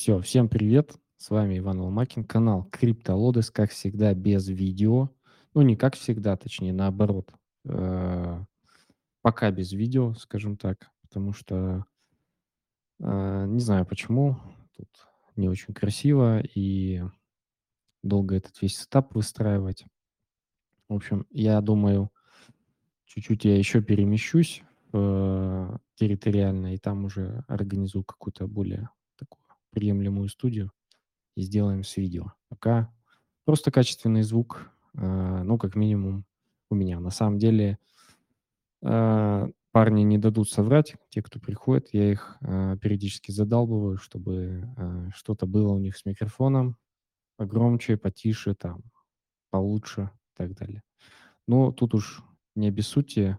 Все, всем привет. С вами Иван Ломакин, канал CryptoLodes, как всегда, без видео. Ну, не как всегда, точнее, наоборот. Э, пока без видео, скажем так, потому что э, не знаю почему, тут не очень красиво и долго этот весь сетап выстраивать. В общем, я думаю, чуть-чуть я еще перемещусь э, территориально, и там уже организую какую-то более приемлемую студию и сделаем с видео. Пока просто качественный звук, э, ну, как минимум у меня. На самом деле э, парни не дадут соврать, те, кто приходит, я их э, периодически задалбываю, чтобы что-то было у них с микрофоном погромче, потише, там, получше и так далее. Но тут уж не обессудьте.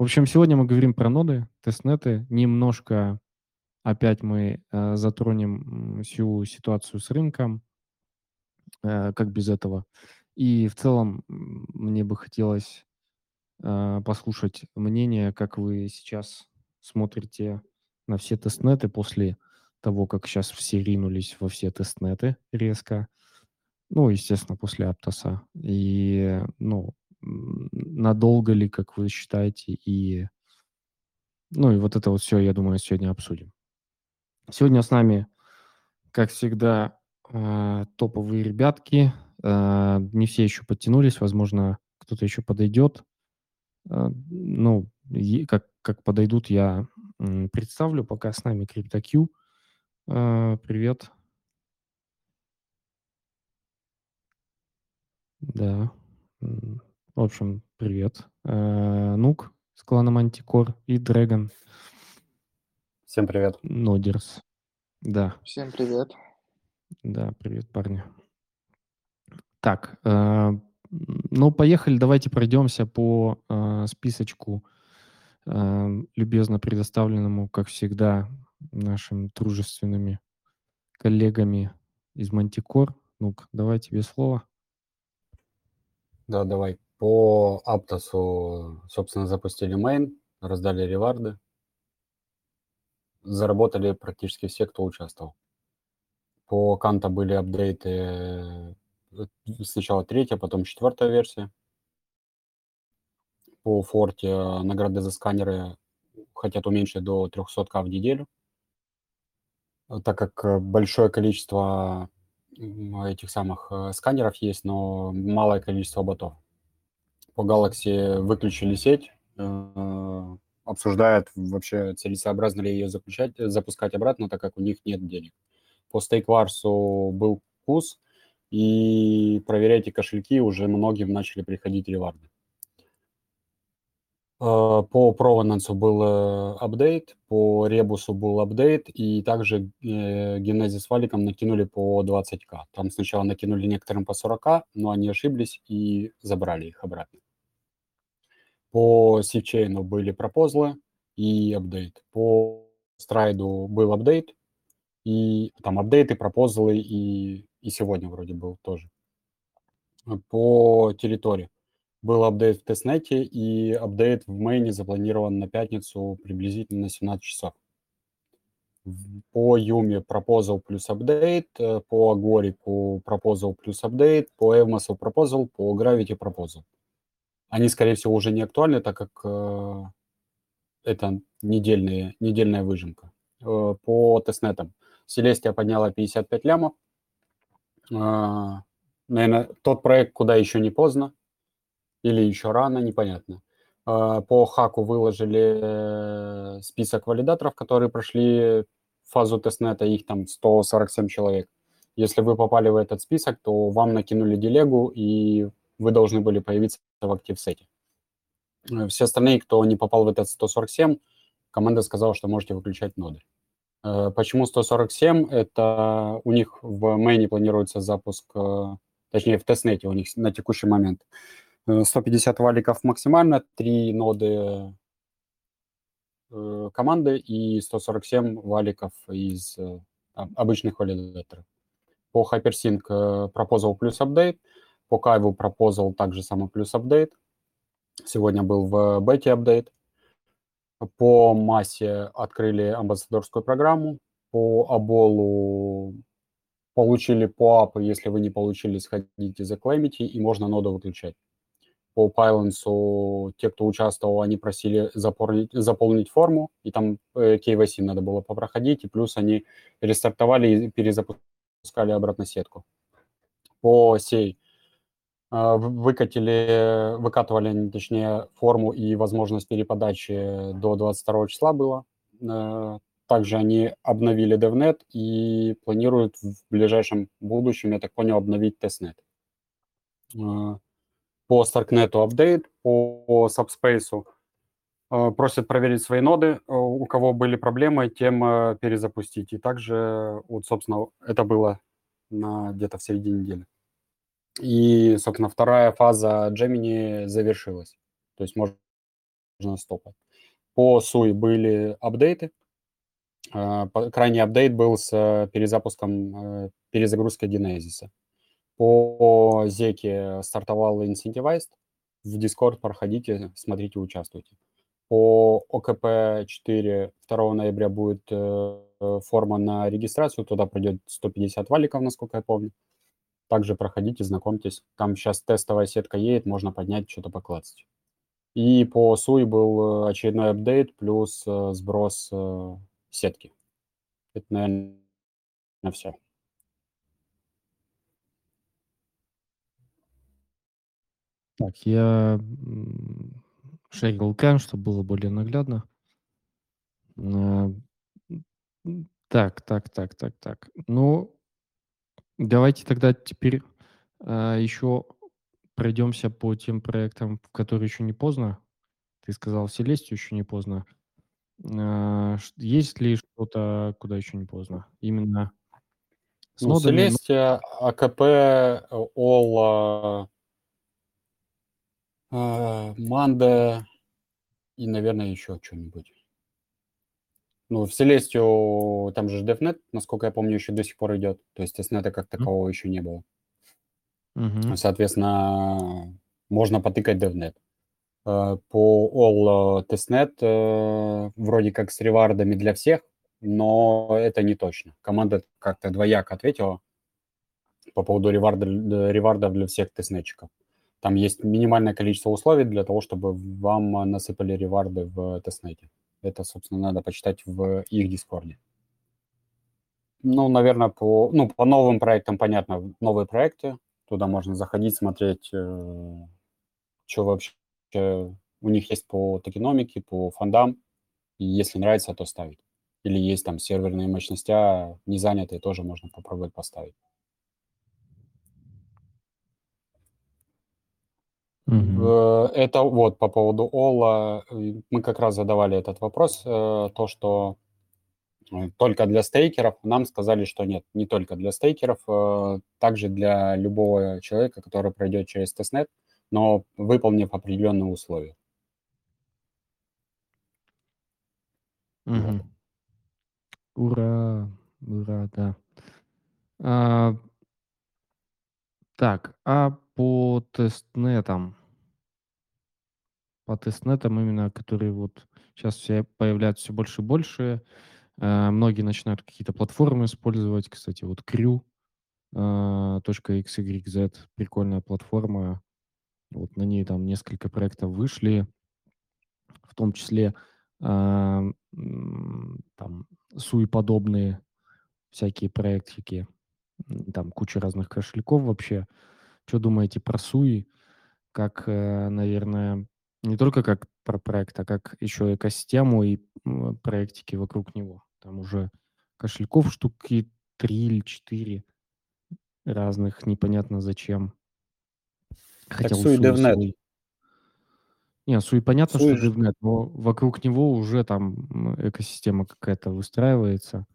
В общем, сегодня мы говорим про ноды, тестнеты, немножко Опять мы э, затронем всю ситуацию с рынком, э, как без этого. И в целом мне бы хотелось э, послушать мнение, как вы сейчас смотрите на все тестнеты после того, как сейчас все ринулись во все тестнеты резко. Ну, естественно, после Аптоса. И, ну, надолго ли, как вы считаете, и, ну, и вот это вот все, я думаю, сегодня обсудим. Сегодня с нами, как всегда, э, топовые ребятки. Э, не все еще подтянулись, возможно, кто-то еще подойдет. Э, ну, как, как подойдут, я представлю. Пока с нами CryptoQ. Привет. Да. В общем, привет. Нук с кланом Антикор и Dragon. Всем привет. Нодерс. Да. Всем привет. Да, привет, парни. Так, э, ну, поехали, давайте пройдемся по э, списочку, э, любезно предоставленному, как всегда, нашими дружественными коллегами из Мантикор. Ну-ка, давай тебе слово. Да, давай. По Аптосу, собственно, запустили мейн, раздали реварды заработали практически все, кто участвовал. По Канта были апдейты э, сначала третья, потом четвертая версия. По Форте э, награды за сканеры хотят уменьшить до 300к в неделю, так как большое количество этих самых э, сканеров есть, но малое количество ботов. По Galaxy выключили сеть, обсуждают вообще целесообразно ли ее заключать, запускать обратно, так как у них нет денег. По стейкварсу был кус, и проверяйте кошельки, уже многим начали приходить реварды. А, по Provanance был э, апдейт, по Ребусу был апдейт, и также э, Генезис с накинули по 20к. Там сначала накинули некоторым по 40к, но они ошиблись и забрали их обратно. По сивчейну были пропозлы и апдейт. По страйду был апдейт, и там апдейты, пропозлы, и, и сегодня вроде был тоже. По территории был апдейт в тестнете, и апдейт в мейне запланирован на пятницу приблизительно на 17 часов. По Юме пропозал плюс апдейт, э, по Агорику пропозал плюс апдейт, по Эвмасу пропозал, по Гравити пропозал. Они, скорее всего, уже не актуальны, так как э, это недельная, недельная выжимка. Э, по тестнетам. Селестия подняла 55 лямов. Э, наверное, тот проект, куда еще не поздно или еще рано, непонятно. Э, по хаку выложили э, список валидаторов, которые прошли фазу тестнета, их там 147 человек. Если вы попали в этот список, то вам накинули делегу, и вы должны были появиться в актив-сете. Э, все остальные, кто не попал в этот 147, команда сказала, что можете выключать ноды. Э, почему 147? Это у них в мейне планируется запуск, э, точнее в тестнете у них на текущий момент 150 валиков максимально, 3 ноды команды и 147 валиков из обычных валидаторов. По Hypersync пропозал плюс апдейт – по Кайву пропозал также самый плюс апдейт. Сегодня был в бете апдейт. По массе открыли амбассадорскую программу. по Аболу получили POAP, если вы не получили, сходите заклеймите, и можно ноду выключать. По Pylons те, кто участвовал, они просили заполнить, заполнить форму, и там KYC надо было попроходить, и плюс они рестартовали и перезапускали обратно сетку. По сей выкатили, выкатывали, точнее, форму и возможность переподачи до 22 числа было. Также они обновили DevNet и планируют в ближайшем будущем, я так понял, обновить тестнет. По Starknet апдейт, по Subspace просят проверить свои ноды. У кого были проблемы, тем перезапустить. И также, вот, собственно, это было на, где-то в середине недели. И, собственно, вторая фаза Gemini завершилась. То есть можно стопать. По SUI были апдейты, а, крайний апдейт был с э, перезапуском, э, перезагрузкой Genesis. По Зеке стартовал Incentivized. В Discord проходите, смотрите, участвуйте. По ОКП-4 2 ноября будет э, форма на регистрацию. Туда пройдет 150 валиков, насколько я помню. Также проходите, знакомьтесь. Там сейчас тестовая сетка едет, можно поднять, что-то поклацать. И по SUI был очередной апдейт плюс сброс сетки. Это, наверное, все. Так, я шерил экран, чтобы было более наглядно. Так, так, так, так, так. Ну, давайте тогда теперь а, еще пройдемся по тем проектам, в которые еще не поздно. Ты сказал, Селестию еще не поздно. А, есть ли что-то, куда еще не поздно? Именно с ну, нодами, Celestia, АКП, All, Манда и, наверное, еще что-нибудь. Ну, в Celestia там же DevNet, насколько я помню, еще до сих пор идет. То есть тестнета как такового mm. еще не было. Mm-hmm. Соответственно, можно потыкать DevNet. Э, по All э, Testnet э, вроде как с ревардами для всех, но это не точно. Команда как-то двояко ответила по поводу реварда, ревардов для всех тестнетчиков. Там есть минимальное количество условий для того, чтобы вам насыпали реварды в тестнете. Это, собственно, надо почитать в их дискорде. Ну, наверное, по, ну, по новым проектам понятно, новые проекты. Туда можно заходить, смотреть, э, что вообще у них есть по токеномике, по фондам, и если нравится, то ставить. Или есть там серверные мощности, а не занятые, тоже можно попробовать поставить. Mm-hmm. Это вот по поводу Оллы. Мы как раз задавали этот вопрос, э, то, что э, только для стейкеров. Нам сказали, что нет, не только для стейкеров, также для любого человека, который пройдет через тестнет, но выполнив определенные условия. Угу. Ура, ура, да. А, так, а по тестнетам, по тестнетам именно, которые вот сейчас все появляются все больше и больше, а, многие начинают какие-то платформы использовать, кстати, вот Crew, а, .xyz, прикольная платформа, вот на ней там несколько проектов вышли, в том числе а, там суи-подобные всякие проектики, там куча разных кошельков вообще. Что думаете про суи? Как, э, наверное, не только как про проект, а как еще экосистему и проектики вокруг него. Там уже кошельков штуки три или четыре разных, непонятно зачем. Хотя так Суи DevNet. Свой... Не, Суи понятно, Суи... что DevNet, но вокруг него уже там экосистема какая-то выстраивается.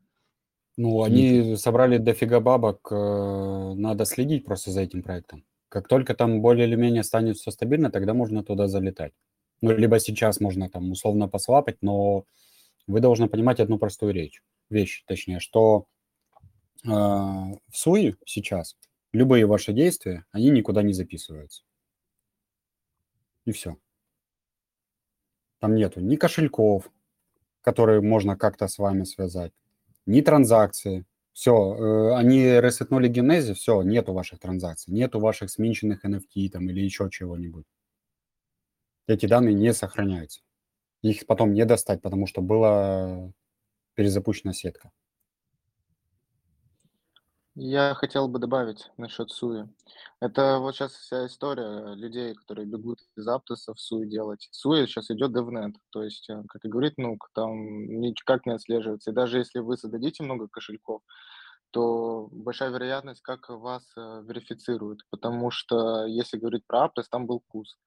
Ну, они собрали дофига бабок, э, надо следить просто за этим проектом. Как только там более или менее станет все стабильно, тогда можно туда залетать. Ну, либо сейчас можно там условно послапать, но вы должны понимать одну простую речь, вещь, точнее, что э, в Суи сейчас любые ваши действия, они никуда не записываются. И все. Там нету ни кошельков, которые можно как-то с вами связать, ни транзакции. Все, э, они ресетнули генези, все, нету ваших транзакций, нету ваших сменченных NFT там или еще чего-нибудь. Эти данные не сохраняются. Их потом не достать, потому что была перезапущена сетка. Я хотел бы добавить насчет Суи. Это вот сейчас вся история людей, которые бегут из Аптоса в Суи делать. Суи сейчас идет DevNet, то есть, э, как и говорит Нук, там никак не отслеживается. И даже если вы создадите много кошельков, то большая вероятность, как вас э, верифицируют, потому что если говорить про Аптос, там был кус.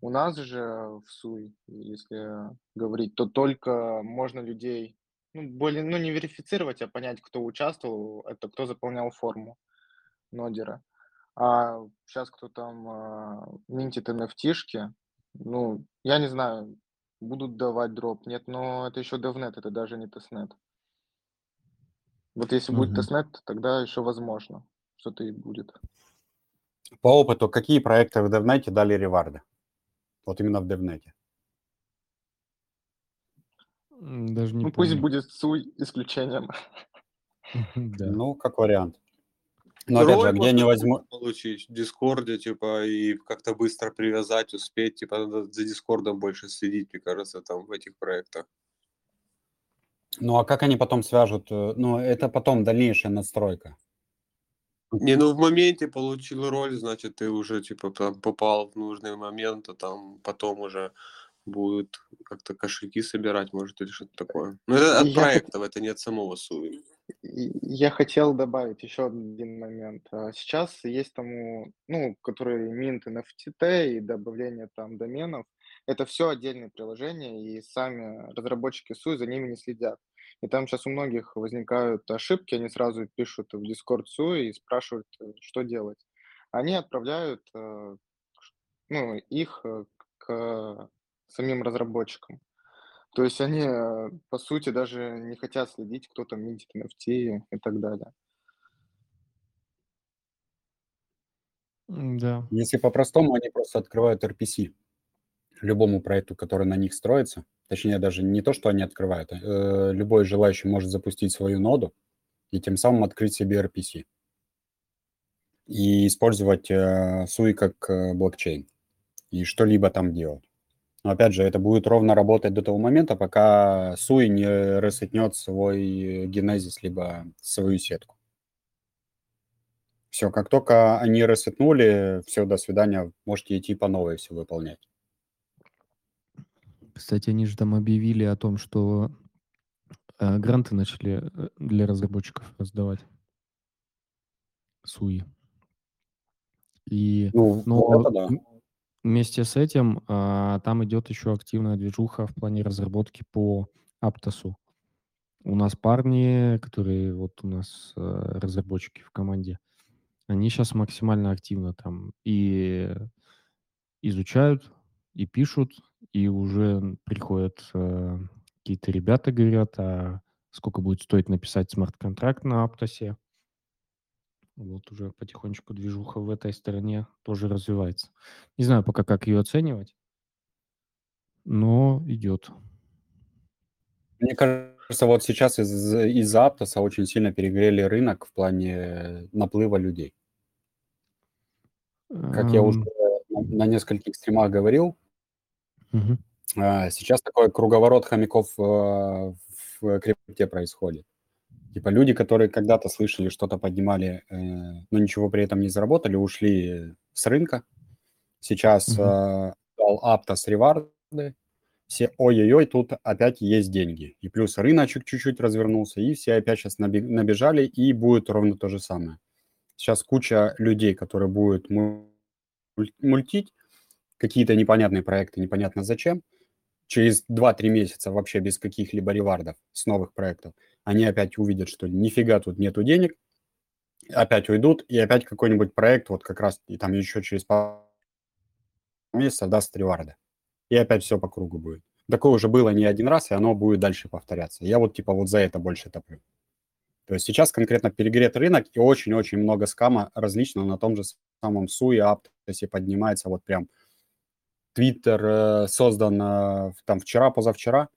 У нас же в Суи, если говорить, то только можно людей ну, более, ну, не верифицировать, а понять, кто участвовал, это кто заполнял форму нодера. А сейчас кто там а, минтит nft ну, я не знаю, будут давать дроп, нет, но это еще DevNet, это даже не тестнет. Вот если будет Мгм. тестнет, тогда еще возможно, что-то и будет. По опыту, какие проекты в DevNet дали реварды? Вот именно в DevNet. Даже не Ну, пусть помню. будет Суй исключением. Да. Ну, как вариант. Но опять же, Роль где не возьму... получить в Дискорде, типа, и как-то быстро привязать, успеть, типа, надо за Дискордом больше следить, мне кажется, там в этих проектах. Ну, а как они потом свяжут? э, Ну, это потом дальнейшая настройка. Не, ну в моменте получил роль, значит, ты уже, типа, там попал в нужный момент, а там потом уже будут как-то кошельки собирать, может, или что-то такое. Ну, это от Я хот- проектов, это не от самого Суи. Я хотел добавить еще один момент. А Сейчас есть тому, ну, который минт NFT и добавление там доменов. Это все отдельные приложения, и сами разработчики Суи за ними не следят. И там сейчас у многих возникают ошибки, они сразу пишут в Discord Суи и спрашивают, э, что делать. Они отправляют э, ну, их э, к самим разработчикам. То есть они, э, по сути, даже не хотят следить, кто там минтит NFT и так далее. Да. Если по-простому, они просто открывают RPC любому проекту, который на них строится. Точнее, даже не то, что они открывают. а, э, любой желающий может запустить свою ноду и тем самым открыть себе RPC. И использовать э, SUI как э, блокчейн. И что-либо там делать. Но опять же, это будет ровно работать до того момента, пока SUI не ресетнет свой генезис, либо свою сетку. Все, как только они ресетнули, все, до свидания, можете идти по новой все выполнять. Кстати, они же там объявили о том, что э, гранты начали э, для разработчиков раздавать. Суи. И, Ну, но вот это да. Вместе с этим а, там идет еще активная движуха в плане разработки по Аптосу. У нас парни, которые вот у нас э, разработчики в команде, они сейчас максимально активно там и изучают, и пишут, и уже приходят э, какие-то ребята, говорят, а сколько будет стоить написать смарт-контракт на Аптосе. Вот уже потихонечку движуха в этой стороне тоже развивается. Не знаю пока, как ее оценивать, но идет. Мне кажется, вот сейчас из- из-за Аптоса очень сильно перегрели рынок в плане наплыва людей. Как я уже Эм, на, нескольких стримах говорил, а, сейчас такой круговорот хомяков э, в крипте происходит. Типа люди, которые когда-то слышали, что-то поднимали, э, но ничего при этом не заработали, ушли с рынка. Сейчас Мгм. э, дал реварды, все ой-ой-ой, тут опять есть деньги. И плюс рыночек чуть-чуть развернулся, и все опять сейчас набежали, и будет ровно то же самое. Сейчас куча людей, которые будут муль- мультить, какие-то непонятные проекты, непонятно зачем. Через 2-3 месяца вообще без каких-либо ревардов с новых проектов они опять увидят, что нифига тут нету денег, опять уйдут, и опять какой-нибудь проект, вот как раз, и там еще через пару месяцев даст реварды. И опять все по кругу будет. Такое уже было не один раз, и оно будет дальше повторяться. Я вот типа вот за это больше топлю. То есть сейчас конкретно перегрет рынок, и очень-очень много скама различного на том же самом Суе, Аптосе поднимается вот прям Твиттер э, создан э, там вчера, позавчера,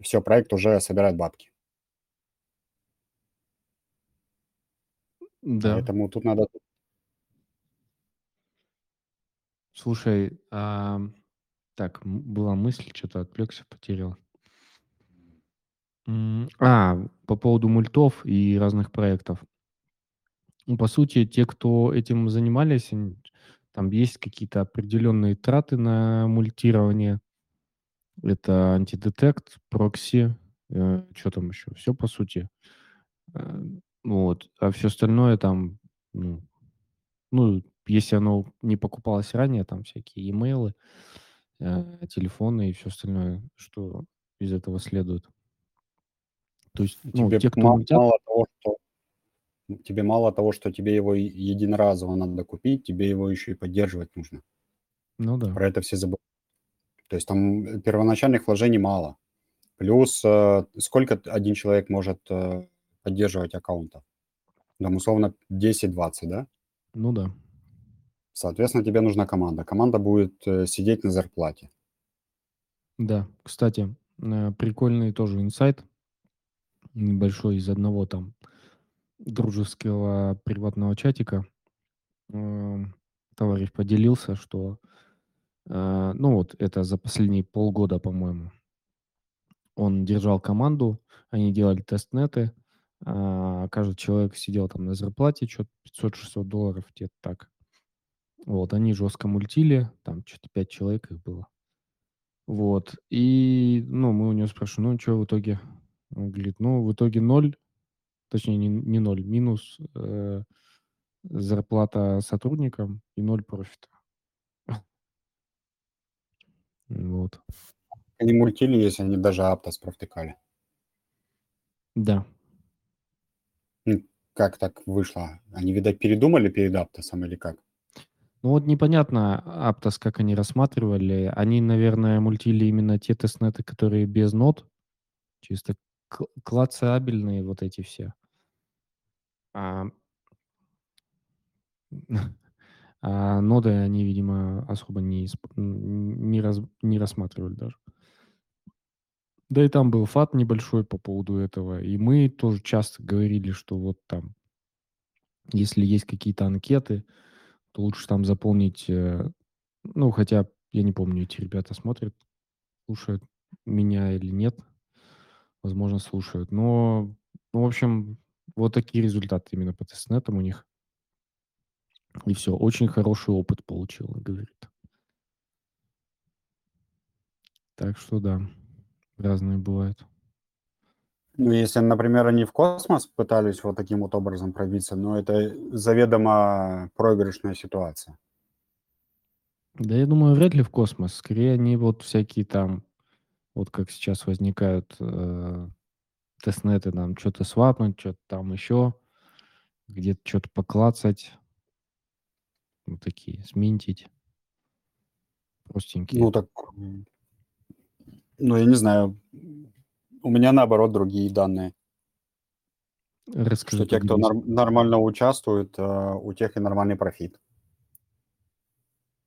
все, проект уже собирает бабки. Да. Поэтому тут надо Слушай, ам, так, была мысль, что-то отвлекся, потерял. А, по поводу мультов и разных проектов. Ну, по сути, те, кто этим занимались, там есть какие-то определенные траты на мультирование. Это антидетект, прокси, э, чё там еще? Все по сути. Э, вот. А все остальное там, ну ну, если оно не покупалось ранее, там всякие имейлы, э, телефоны и все остальное, что из этого следует. То есть, ну, тебе те, кто ма мультят мало того, что тебе мало того, что тебе его единоразово надо купить, тебе его еще и поддерживать нужно. Ну да. Про это все забывают. То есть там, э, первоначальных вложений мало. Плюс, э, сколько 1 человек может, э, поддерживать аккаунтов? Там, условно, 10-20, да? Ну да. Соответственно, тебе нужна команда. Команда будет, э, сидеть на зарплате. Да. Кстати, э, прикольный тоже инсайт небольшой из одного там дружеского приватного чатика. Ам, товарищ поделился, что, э, ну, вот это за последние полгода, по-моему. Он держал команду, они делали тестнеты, а, каждый человек сидел там на зарплате, чё-то 500-600 долларов, где-то так. Вот, они жестко мультили, там чё-то 5 человек их было. Вот, и, ну, мы у него спрашиваем: "Ну, чё в итоге?" Он говорит: "Ну, в итоге 0, точнее, не не 0, минус, э, зарплата сотрудникам и 0 профита". Вот. Они мультили, если они даже Aptos провтыкали. Да. Как так вышло? Они, видать, передумали перед Aptosом или как? Ну, вот непонятно, Aptos, как они рассматривали. Они, наверное, мультили именно те тестнеты, которые без нод, чисто кл клацабельные вот эти все. А а ноды они, видимо, особо не не раз не рассматривали даже. Да и там был фат небольшой по поводу этого, и мы тоже часто говорили, что вот там если есть какие-то анкеты, то лучше там заполнить, э, ну, хотя я не помню, эти ребята смотрят, слушают меня или нет. Возможно, слушают. Но, ну, в общем, вот такие результаты именно по тестнетам у них. И всё, очень хороший опыт получил, говорит. Так что да, разные бывают. Ну, если, например, они в космос пытались вот таким вот образом пробиться, ну, это заведомо проигрышная ситуация. Да, я думаю, вряд ли в космос. Скорее, они вот всякие там, вот как сейчас возникают, э, тестнеты, там чё-то свапнуть, чё-то там еще, где-то чё-то поклацать. Вот такие, сминтить. Простенькие. Ну так, ну, я не знаю. У меня, наоборот, другие данные. Расскажи, Что те, кто норм нормально участвует, а, у тех и нормальный профит.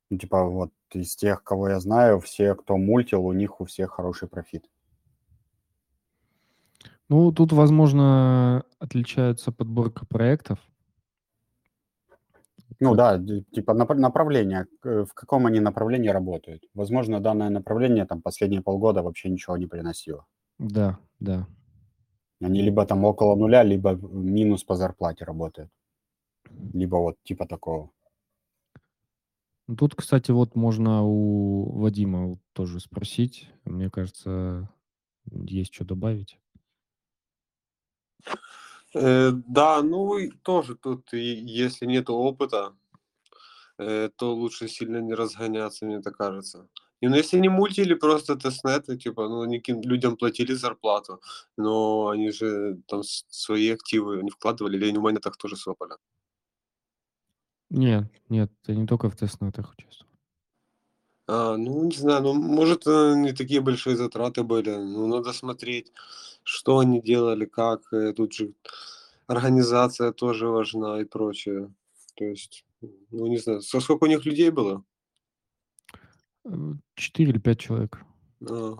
Ну, типа, вот из тех, кого я знаю, все, кто мультил, у них у всех хороший профит. Ну, тут, возможно, отличается подборка проектов. Ну да, типа напр направление, к в каком они направлении работают. Возможно, данное направление там последние полгода вообще ничего не приносило. Да, да. Они либо там около нуля, либо минус по зарплате работают. Либо вот типа такого. Ну, тут, кстати, вот можно у Вадима тоже спросить. Мне кажется, есть чё добавить. Э, да, ну и тоже тут, и если нету опыта, э, то лучше сильно не разгоняться, мне так кажется. И, ну, если не мультили просто тестнеты, типа, ну, они людям платили зарплату, но они же там свои активы не вкладывали или они в монетах тоже свапали? Нет, нет, я не только в тестнетах участвовал. А, ну, не знаю, ну, может, э, не такие большие затраты были. Ну, надо смотреть, что они делали, как. Э, тут же организация тоже важна и прочее. То есть, ну, не знаю, со сколько у них людей было? Э, 4 или 5 человек. А.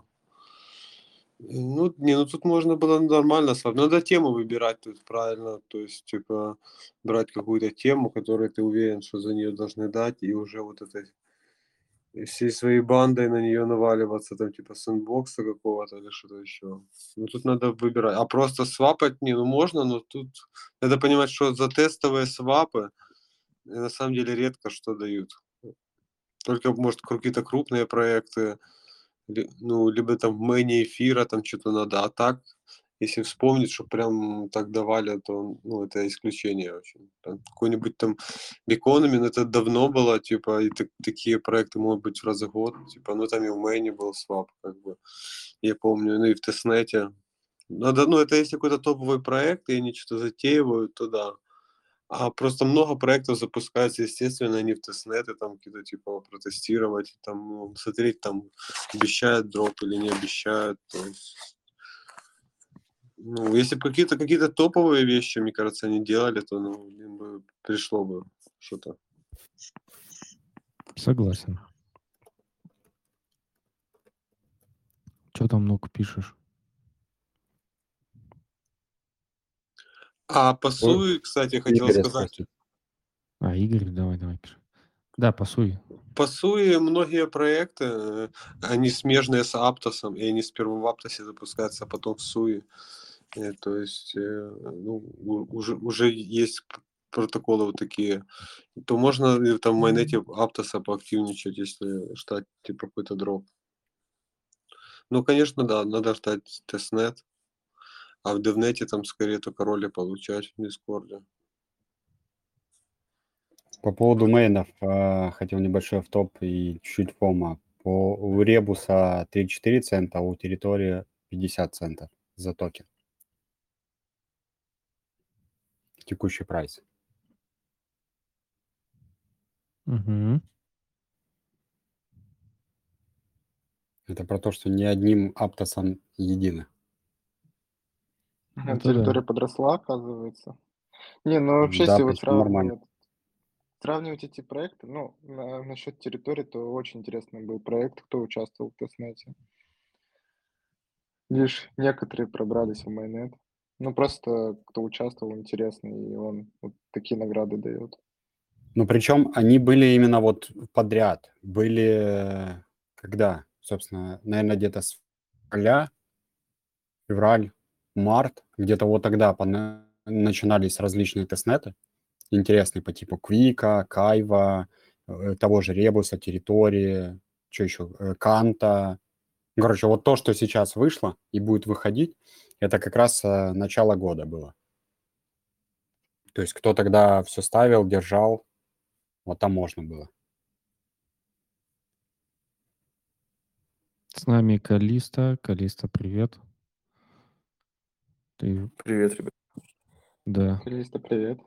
Ну, не, ну тут можно было нормально свап. Надо тему выбирать тут правильно. То есть, типа, брать какую-то тему, которую ты уверен, что за нее должны дать, и уже вот этой всей своей бандой на нее наваливаться, там, типа, сэндбокса какого-то или что-то еще. Ну, тут надо выбирать. А просто свапать, не, ну, можно, но тут надо понимать, что за тестовые свапы э, на самом деле редко что дают. Только, может, какие-то крупные проекты, ну, либо там в мэне эфира там что-то надо, а так, если вспомнить, что прям так давали, то, ну, это исключение очень. Там какой-нибудь там Бекономин, это давно было, типа, и так- такие проекты могут быть раз в год, типа, ну, там и в мэне был свап, как бы, я помню, ну, и в тестнете. Надо, ну, это если какой-то топовый проект, и они что-то затеивают, то да. А просто много проектов запускается, естественно, они в тестнеты, там какие-то типа протестировать, там ну, смотреть, там обещают дроп или не обещают. То есть, ну, если бы какие-то какие-то топовые вещи, мне кажется, они делали, то ну, им бы пришло бы что-то. Согласен. Что там много пишешь? А по Суи, кстати, хотел Игоря сказать, спросить. А, Игорь, давай, давай, пиши. Да, пасуй. по Суи многие проекты, э, они смежные с Аптосом, и они сперва в Аптосе запускаются, а потом в Суи. Э, То есть, э, ну, уже, уже есть протоколы вот такие. То можно там в mainnet Аптоса поактивничать, если ждать типа какой-то дроп. Ну, конечно, да, надо ждать тестнет. А в DevNet е там скорее только роли получать в Дискорде. По поводу main ов а, хотел небольшой топ и чуть-чуть попама. По, у Ребуса 3-4 цента, а у Teritori 50 центов за токен. Текущий прайс. Мгм. Это про то, что не одним Аптосом едины. А Это территория да. подросла, оказывается. Не, ну вообще, Да, если вот сравнивать, сравнивать эти проекты, ну, на- насчет Teritori, то очень интересный был проект, кто участвовал в тестнете. Лишь некоторые пробрались в майонет. Ну, просто кто участвовал, интересный, и он вот такие награды дает. Ну, причем они были именно вот подряд. Были, когда, собственно, наверное, где-то с февраля, февраль, март, где-то вот тогда начинались различные тестнеты, интересные по типу Квика, Кайва, э, того же Ребуса, Территории, что еще, э, Канта. Короче, вот то, что сейчас вышло и будет выходить, это как раз э, начало года было. То есть кто тогда все ставил, держал, вот там можно было. С нами Калиста. Калиста, привет. Ты, Привет, ребят. да. Калиста, привет.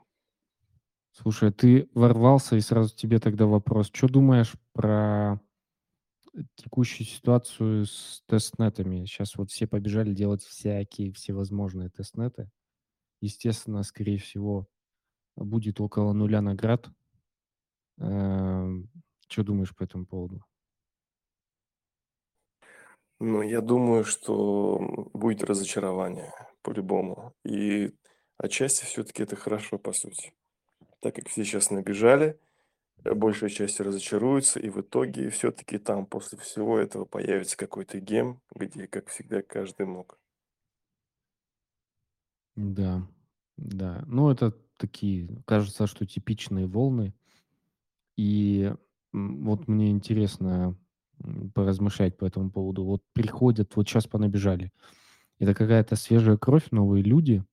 Слушай, ты ворвался, и сразу тебе тогда вопрос. Что думаешь про текущую ситуацию с тестнетами? Сейчас вот все побежали делать всякие всевозможные тестнеты. Естественно, скорее всего, будет около нуля наград. Что думаешь по этому поводу? Ну, я думаю, что будет разочарование по-любому. И отчасти все-таки это хорошо, по сути. Так как все сейчас набежали, большая часть разочаруется, и в итоге все-таки там после всего этого появится какой-то гем, где, как всегда, каждый мог. Да, да. Ну, это такие, кажется, что типичные волны. И вот мне интересно поразмышлять по этому поводу. Вот приходят, вот сейчас понабежали. Это какая-то свежая кровь, новые люди,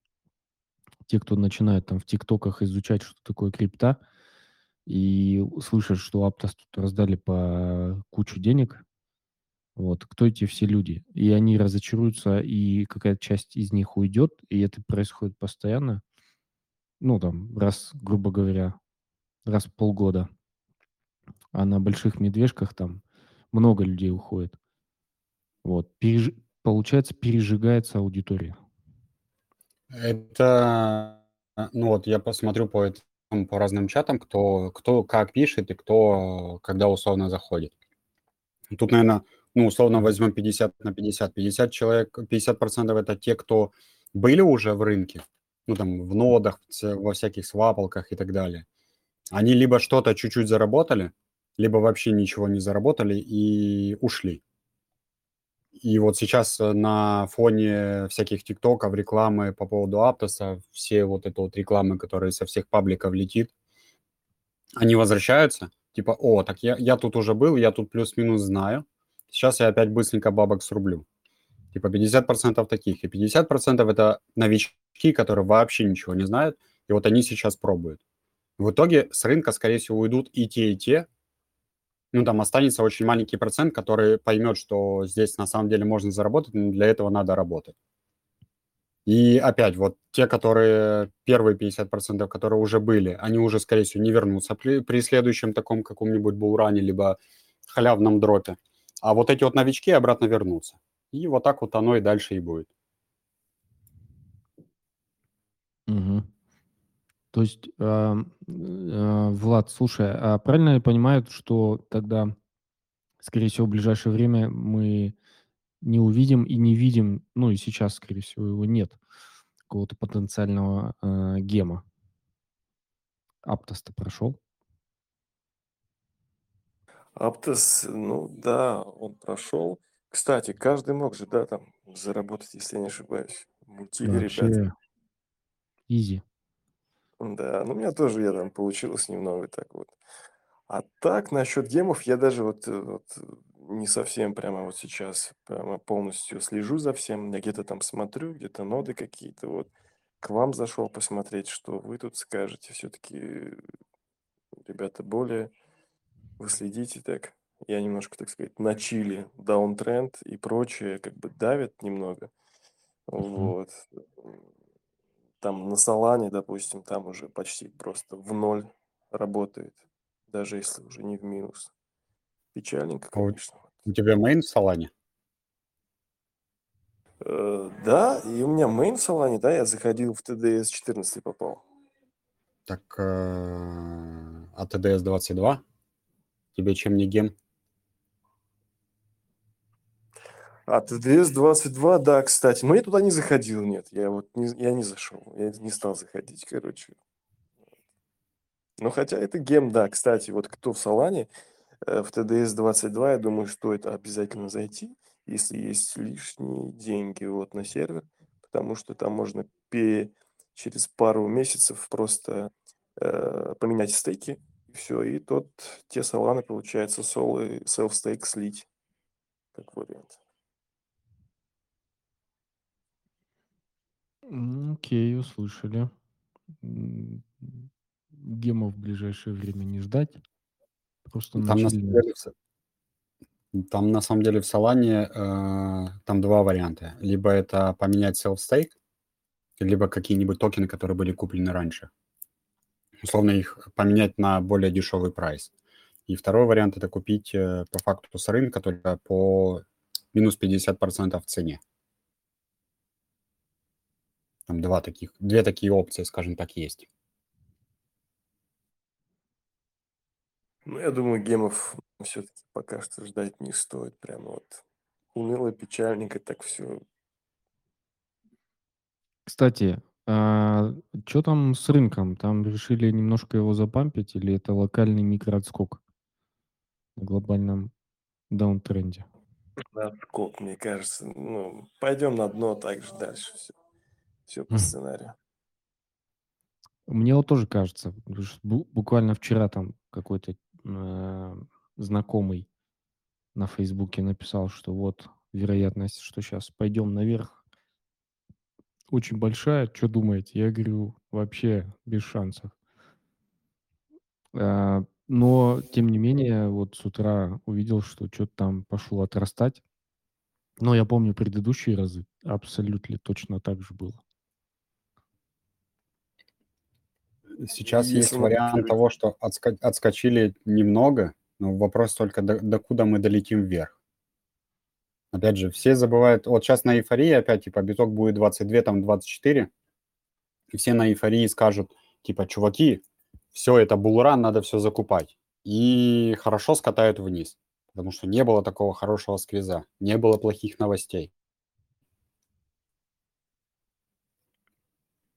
те, кто начинают там в ТикТоках изучать, что такое крипта, и слышат, что Аптос тут раздали по кучу денег. Вот, кто эти все люди? И они разочаруются, и какая-то часть из них уйдет, и это происходит постоянно. Ну, там, раз, грубо говоря, раз в полгода. А на больших медвежках там много людей уходит. Вот, переж- получается, пережигается аудитория. Это, ну вот я посмотрю по, этим- по разным чатам, кто, кто как пишет и кто когда условно заходит. Тут, наверное, Ну, условно возьмем 50 на 50. 50 человек, 50% это те, кто были уже в рынке, ну, там, в нодах, во всяких свапалках и так далее. Они либо что-то чуть-чуть заработали, либо вообще ничего не заработали и ушли. И вот сейчас э, на фоне всяких тиктоков, рекламы по поводу Аптоса, все вот это вот рекламы, которые со всех пабликов летит, они возвращаются, типа, о, так я, я тут уже был, я тут плюс-минус знаю, сейчас я опять быстренько бабок срублю. Типа 50% таких, и 50% это новички, которые вообще ничего не знают, и вот они сейчас пробуют. В итоге с рынка, скорее всего, уйдут и те, и те, ну, там останется очень маленький процент, который поймет, что здесь на самом деле можно заработать, но для этого надо работать. И опять, вот те, которые, первые 50%, которые уже были, они уже, скорее всего, не вернутся при, при следующем таком каком-нибудь буране, либо халявном дропе. А вот эти вот новички обратно вернутся. И вот так вот оно и дальше и будет. Угу. То есть, а, а, Влад, слушай, а правильно я понимаю, что тогда, скорее всего, в ближайшее время мы не увидим и не видим, ну и сейчас, скорее всего, его нет, какого-то потенциального э, гема. Аптос-то прошел? Аптос, ну да, он прошел. Кстати, каждый мог же, да, там заработать, если я не ошибаюсь. Мутили Вообще, ребята. изи. Да, ну у меня тоже я там получилось немного так вот. А так, насчет гемов, я даже вот, э, вот не совсем прямо вот сейчас прямо полностью слежу за всем. Я где-то там смотрю, где-то ноды какие-то. Вот к вам зашел посмотреть, что вы тут скажете. Все-таки ребята более вы следите так. Я немножко, так сказать, на чили, даунтренд и прочее, как бы давят немного. Вот там на Солане, допустим, там уже почти просто в ноль работает, даже если уже не в минус. Печальненько, А конечно. у тебя main в Солане? Э, да, и у меня main в Солане, да, я заходил в TDS 14 попал. Так, э, а TDS 22? Тебе чем не gem? А ТДС-22, да, кстати. Но я туда не заходил, нет. Я вот не, я не зашел. Я не стал заходить, короче. Но хотя это гем, да. Кстати, вот кто в Солане, э, в ТДС-22, я думаю, стоит обязательно зайти, если есть лишние деньги вот на сервер, потому что там можно пере, через пару месяцев просто э, поменять стейки, и все, и тот, те Соланы, получается, солы, селф-стейк слить, как вариант. Окей, услышали. Гемов в ближайшее время не ждать. Просто Там на, самом деле, там на самом деле в Солане э, там два варианта. Либо это поменять self-stake, либо какие-нибудь токены, которые были куплены раньше. Условно их поменять на более дешевый прайс. И второй вариант это купить э, по факту с рынка только по минус 50% в цене. Там два таких, две такие опции, скажем так, есть. Ну, я думаю, гемов все-таки пока что ждать не стоит. Прямо вот уныло, печальненько так все. Кстати, а что там с рынком? Там решили немножко его запампить или это локальный микроотскок на глобальном даунтренде? Отскок, мне кажется. Ну, пойдем на дно, так же дальше все. Все по сценарию. Мне вот тоже кажется, буквально вчера там какой-то э, знакомый на Фейсбуке написал, что вот вероятность, что сейчас пойдем наверх, очень большая. Что думаете? Я говорю, вообще без шансов. А, но, тем не менее, вот с утра увидел, что что-то там пошло отрастать. Но я помню предыдущие разы, абсолютно точно так же было. Сейчас есть вариант того, что отска- отскочили немного, но вопрос только, до, до куда мы долетим вверх. Опять же, все забывают, вот сейчас на эйфории опять, типа, биток будет 22, там 24, и все на эйфории скажут, типа, чуваки, все, это булран, надо все закупать. И хорошо скатают вниз. Потому что не было такого хорошего сквиза, не было плохих новостей.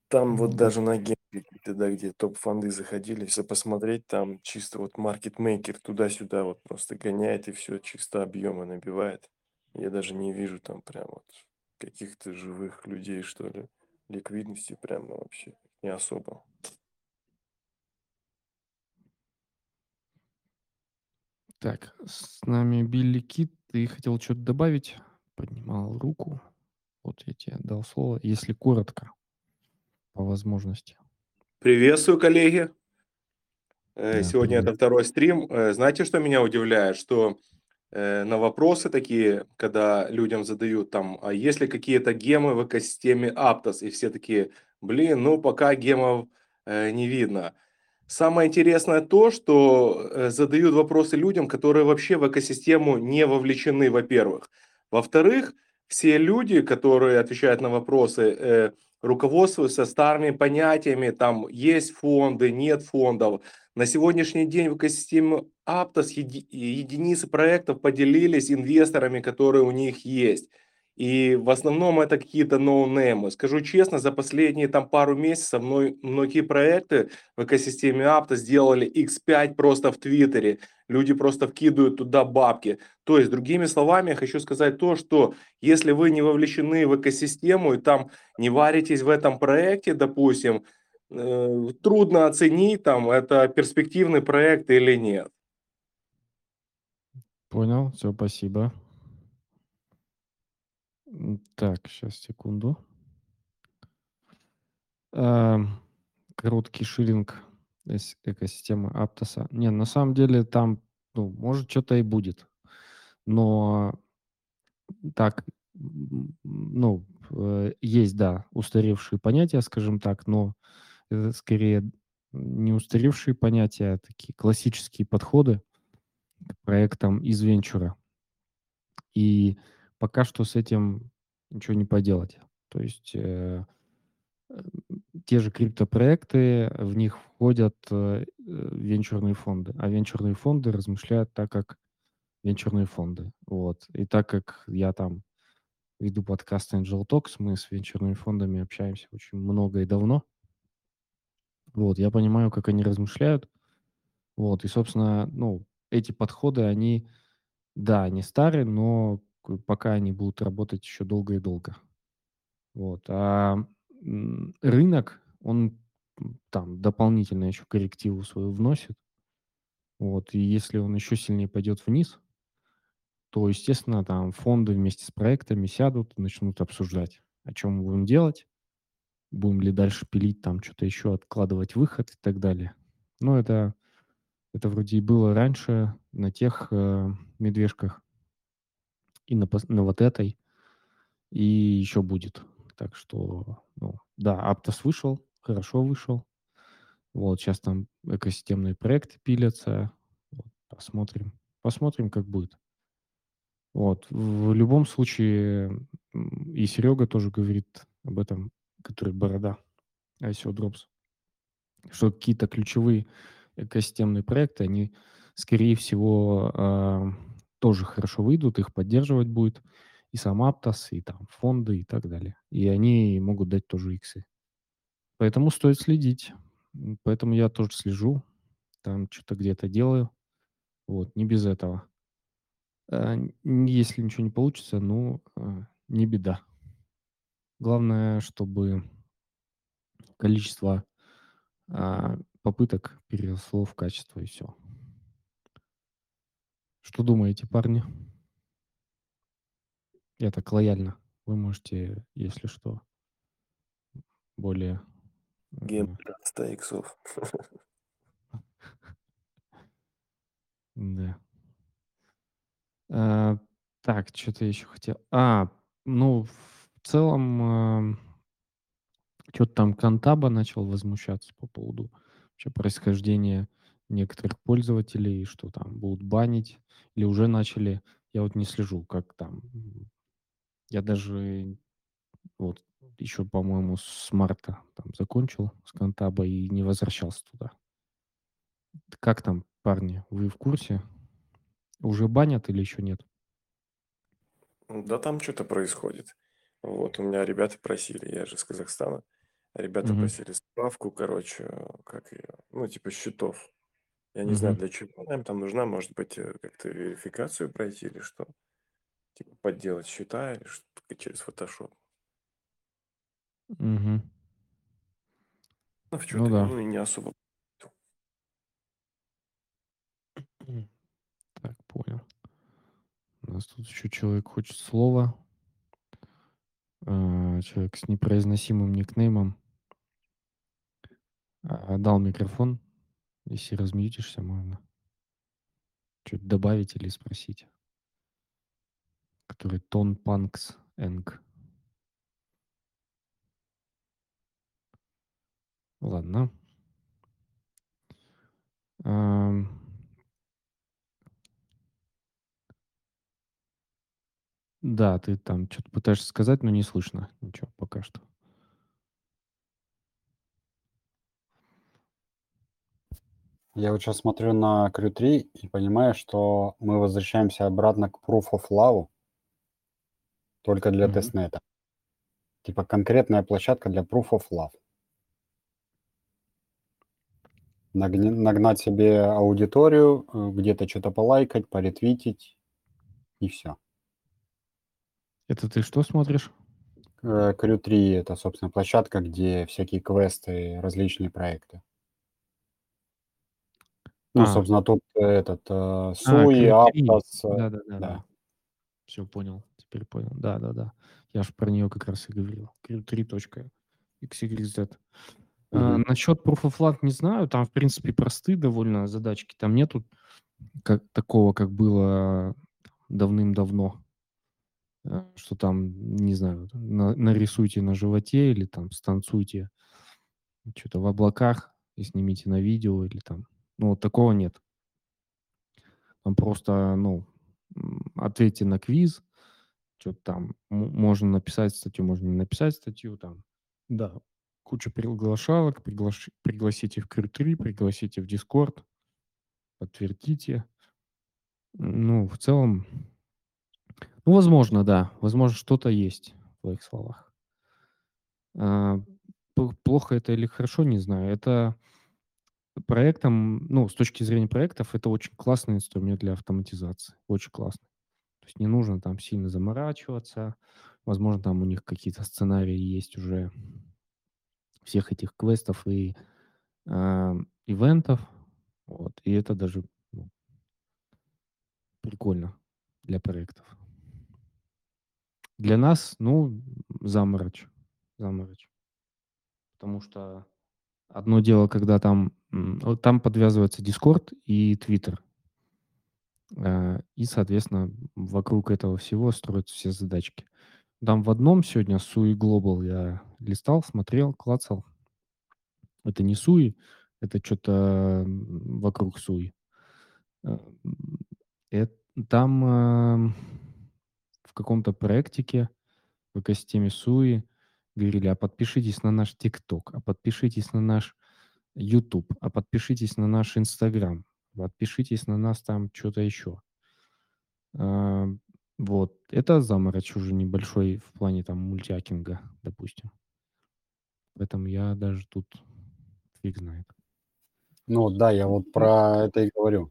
Там вот даже на гемке, да, где топ-фонды заходили, если посмотреть, там чисто вот маркетмейкер туда-сюда вот просто гоняет и все, чисто объемы набивает. Я даже не вижу там прям вот каких-то живых людей, что ли. Ликвидности прямо вообще не особо. Так, с нами Билли Кит. Ты хотел что-то добавить? Поднимал руку. Вот я тебе дал слово, если коротко, по возможности. Приветствую, коллеги. Э, Да, Сегодня это привет. второй стрим. Э, Знаете, что меня удивляет? Что э, на вопросы такие, когда людям задают там, а есть ли какие-то гемы в экосистеме Aptos? И все такие, блин, ну пока гемов не видно. Самое интересное то, что задают вопросы людям, которые вообще в экосистему не вовлечены, во-первых. Во-вторых, все люди, которые отвечают на вопросы, руководствуются старыми понятиями, там есть фонды, нет фондов. На сегодняшний день в экосистеме Aptos еди- единицы проектов поделились инвесторами, которые у них есть. И в основном это какие-то ноунеймы. Скажу честно, за последние там пару месяцев мной, многие проекты в экосистеме Aptos сделали X5 просто в Твиттере. Люди просто вкидывают туда бабки. То есть, другими словами, я хочу сказать то, что если вы не вовлечены в экосистему и там не варитесь в этом проекте, допустим, э, трудно оценить, там, это перспективный проект или нет. Понял, все, спасибо. Так, сейчас, секунду. Ам, Короткий ширинг эс- экосистемы Аптоса. Не, на самом деле там, ну, может, что-то и будет. Но так, ну, э, есть, да, устаревшие понятия, скажем так, но это скорее не устаревшие понятия, а такие классические подходы к проектам из венчура. И пока что с этим ничего не поделать. То есть э, э, те же криптопроекты, в них входят э, венчурные фонды, а венчурные фонды размышляют так, как венчурные фонды. Вот. И так как я там веду подкаст Angel Talks, мы с венчурными фондами общаемся очень много и давно. Вот, я понимаю, как они размышляют. Вот, и, собственно, ну, эти подходы, они, да, они старые, но пока они будут работать еще долго и долго. Вот, а рынок, он там дополнительно еще коррективу свою вносит. Вот, и если он еще сильнее пойдет вниз, то, естественно, там фонды вместе с проектами сядут и начнут обсуждать, о чем мы будем делать, будем ли дальше пилить, там что-то еще, откладывать выход и так далее. Но это, это вроде и было раньше на тех э, медвежках и на, на вот этой, и еще будет. Так что, ну, да, Аптос вышел, хорошо вышел. Вот, сейчас там экосистемные проекты пилятся. Вот, посмотрим. Посмотрим, как будет. Вот. В любом случае, и Серега тоже говорит об этом, который борода ICO Drops, что какие-то ключевые экосистемные проекты, они, скорее всего, а, тоже хорошо выйдут, их поддерживать будет и сам Aptos, и там фонды и так далее. И они могут дать тоже иксы. Поэтому стоит следить. Поэтому я тоже слежу, там что-то где-то делаю. Вот, не без этого. А, Если ничего не получится, ну, а, не беда. Главное, чтобы количество а, попыток переросло в качество и все. Что думаете, парни? Я так лояльно. Вы можете, если что, более... Ген э, 100 иксов. Да. А, так, что-то еще хотел. А, ну, в целом, что-то там Контаба начал возмущаться по поводу вообще происхождения некоторых пользователей, что там будут банить или уже начали. Я вот не слежу, как там. Я даже вот еще, по-моему, с марта там закончил с Контаба и не возвращался туда. Как там, парни, вы в курсе? Уже банят или еще нет? Да там что-то происходит. Вот, у меня ребята просили, я же из Казахстана. Ребята Мгм. просили справку, короче, как ее, ну, типа счетов. Я не знаю, Мгм. для чего она им там нужна, может быть, э, как-то верификацию пройти или что. Типа подделать счета или что-то через Photoshop. Мгм. Ну, в Ну да. ну, и не особо. Так, понял. У нас тут еще человек хочет слова. А, Человек с непроизносимым никнеймом. А, Дал микрофон. Если размьютишься, можно что-то добавить или спросить. Который Тон Панкс Энг. Ладно. Да, ты там что-то пытаешься сказать, но не слышно ничего пока что. Я вот сейчас смотрю на Crew 3 и понимаю, что мы возвращаемся обратно к Proof of Love только для Мгм. тестнета. Типа конкретная площадка для Proof of Love. Нагня- Нагнать себе аудиторию, э, где-то что-то полайкать, поретвитить и все. Это ты что смотришь? Crew 3 это, собственно, площадка, где всякие квесты, различные проекты. Ну, А. собственно, тут этот э, А, Суи, 3. Аптос. э, Да, да, да, да. да. Все понял. Теперь понял. Да, да, да. Я же про нее как раз и говорил. Crew3.xyz. А, Мгм. насчет Proof of Flag не знаю. Там, в принципе, простые довольно задачки. Там нету как, такого, как было давным-давно. Э, Что там, не знаю, на- нарисуйте на животе или там станцуйте что-то в облаках и снимите на видео или там. Ну, такого нет. Там просто, ну, ответьте на квиз, что-то там можно написать статью, можно не написать статью, там, да, куча приглашалок, приглаш- пригласите в Crew3, пригласите в Discord, подтвердите. Ну, в целом, ну, возможно, да, возможно, что-то есть в твоих словах. А, плохо это или хорошо, не знаю. Это проектом, ну, с точки зрения проектов, это очень классный инструмент для автоматизации. Очень классный. То есть не нужно там сильно заморачиваться. Возможно, там у них какие-то сценарии есть уже всех этих квестов и а, ивентов. Вот. И это даже ну, прикольно для проектов. Для нас, ну, заморочь. Заморочь. Потому что одно дело, когда там, там подвязывается Discord и Twitter. А, И, соответственно, вокруг этого всего строятся все задачки. Там в одном сегодня Суи Global я листал, смотрел, клацал. Это не Суи, это что-то вокруг Суи. Э, м, эт- Там эм, в каком-то проектике в экосистеме Суи говорили, а подпишитесь на наш ТикТок, а подпишитесь на наш YouTube, а подпишитесь на наш Инстаграм, подпишитесь на нас там что-то еще. А, Вот. Это заморочь уже небольшой в плане там мультиакинга, допустим. Поэтому я даже тут фиг знает. Ну да, я вот про это и говорю.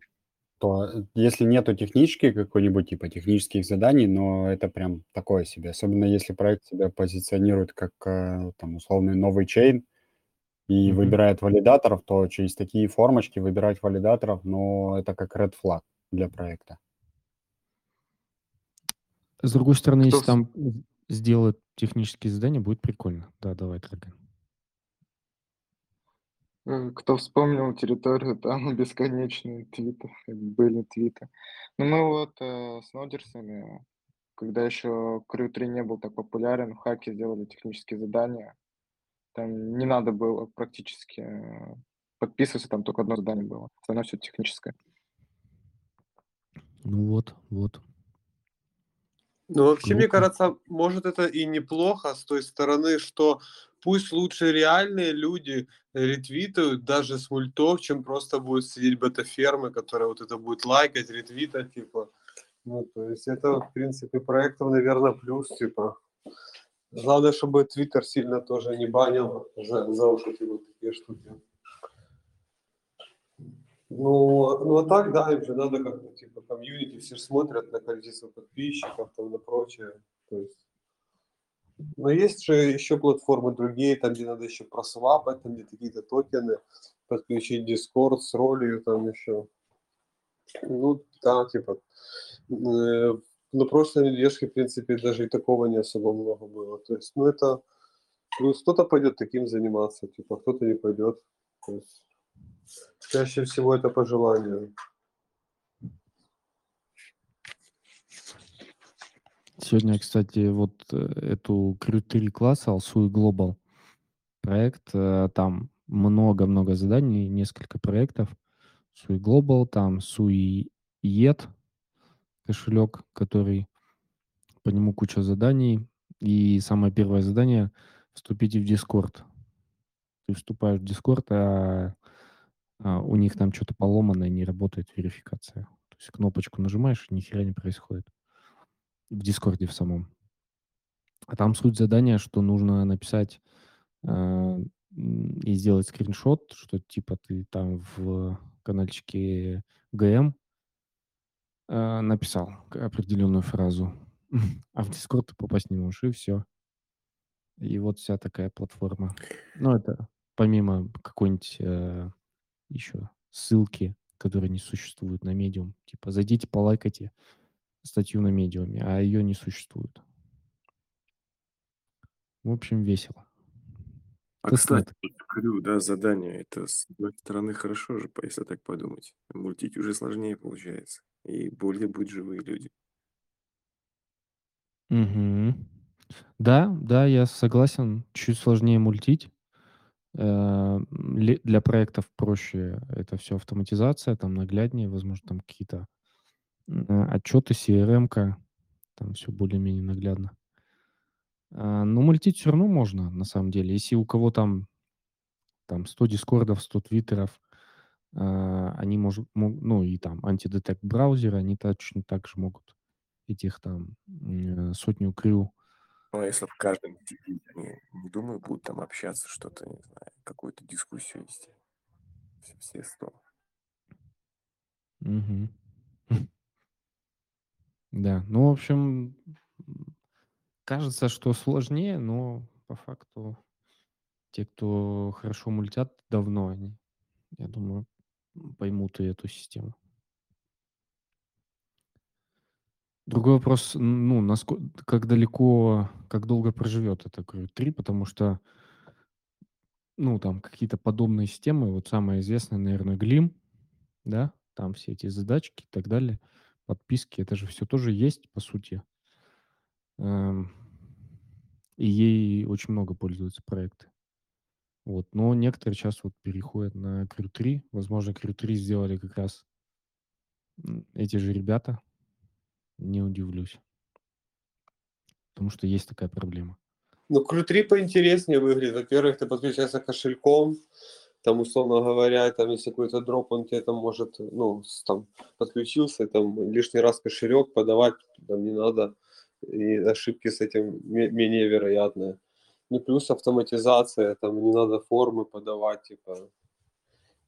То если нету технички какой-нибудь, типа технических заданий, но это прям такое себе. Особенно если проект себя позиционирует как э, там условный новый чейн и Мгм. выбирает валидаторов, то через такие формочки выбирать валидаторов, но это как red flag для проекта. С другой стороны, Кто если там сделают технические задания, будет прикольно. Да, давай, Драгон. Э, Кто вспомнил территорию, там бесконечные твиты, были твиты. Ну, мы вот э, с нодерсами, когда еще Crew 3 не был так популярен, в хаке сделали технические задания. Там не надо было практически э, подписываться, там только одно задание было. Остальное все техническое. Ну вот, вот. Ну, вообще, мне Круто. кажется, может, это и неплохо с той стороны, что пусть лучше реальные люди ретвитают даже с мультов, чем просто будут сидеть бета-фермы, которые вот это будет лайкать, ретвитать, типа. Ну, то есть это, в принципе, проектов, наверное, плюс, типа. Главное, чтобы Твиттер сильно тоже не банил за, за эти вот такие штуки. Ну, ну а так, да, им же надо как-то, типа, комьюнити, все смотрят на количество подписчиков, там, на прочее. То есть но есть же еще платформы другие, там, где надо еще просвапать, там, где какие-то токены, подключить Discord с ролью, там еще. Ну, да, типа, э, на прошлой недвижке, в принципе, даже и такого не особо много было. То есть, ну, это, ну, кто-то пойдет таким заниматься, типа, кто-то не пойдет. То есть, чаще всего это по желанию. Сегодня, кстати, вот э, эту 3 класса Alsui Global проект, э, там много-много заданий, несколько проектов. Sui Global, там Sui Yet кошелек, который по нему куча заданий. И самое первое задание – вступите в Discord. Ты вступаешь в Discord, а, а у них там что-то поломанное, не работает верификация. То есть кнопочку нажимаешь, ни хера не происходит в Дискорде в самом. А там суть задания, что нужно написать э, и сделать скриншот, что типа ты там в каналчике GM э, написал определенную фразу, а в Дискорд ты попасть не можешь, и все. И вот вся такая платформа. Ну, это помимо какой-нибудь э, еще ссылки, которые не существуют на медиум. Типа, зайдите, полайкайте, статью на медиуме, а ее не существует. В общем, весело. А, кстати, крю, да, задание, это с одной стороны хорошо же, если так подумать. Мультить уже сложнее получается. И более будут живые люди. Угу. Да, да, я согласен. Чуть сложнее мультить. Э, для проектов проще это все автоматизация, там нагляднее, возможно, там какие-то отчеты, CRM-ка, там все более-менее наглядно. А, но мультить все равно можно, на самом деле. Если у кого там, там 100 дискордов, 100 твиттеров, а, они может, мог, ну и там антидетект браузеры, они точно так же могут этих там э, сотню крю. Ну, а если в каждом не, не думаю, будут там общаться, что-то, не знаю, какую-то дискуссию вести. Все, все 100. Угу. Да, ну, в общем, кажется, что сложнее, но по факту те, кто хорошо мультят давно, они, я думаю, поймут и эту систему. Другой вопрос, ну, насколько, как далеко, как долго проживет это Crew 3, потому что, ну, там какие-то подобные системы, вот самая известная, наверное, Glim, да, там все эти задачки и так далее – подписки, это же все тоже есть, по сути. Эм, и ей очень много пользуются проекты. Вот. Но некоторые сейчас вот переходят на Crew 3. Возможно, Crew 3 сделали как раз эти же ребята. Не удивлюсь. Потому что есть такая проблема. Ну, Crew 3 поинтереснее выглядит. Во-первых, ты подключаешься кошельком, там, условно говоря, там, если какой-то дроп, он тебе там может, ну, там, подключился, там, лишний раз кошелек подавать там не надо, и ошибки с этим менее вероятные. Ну, плюс автоматизация, там, не надо формы подавать, типа,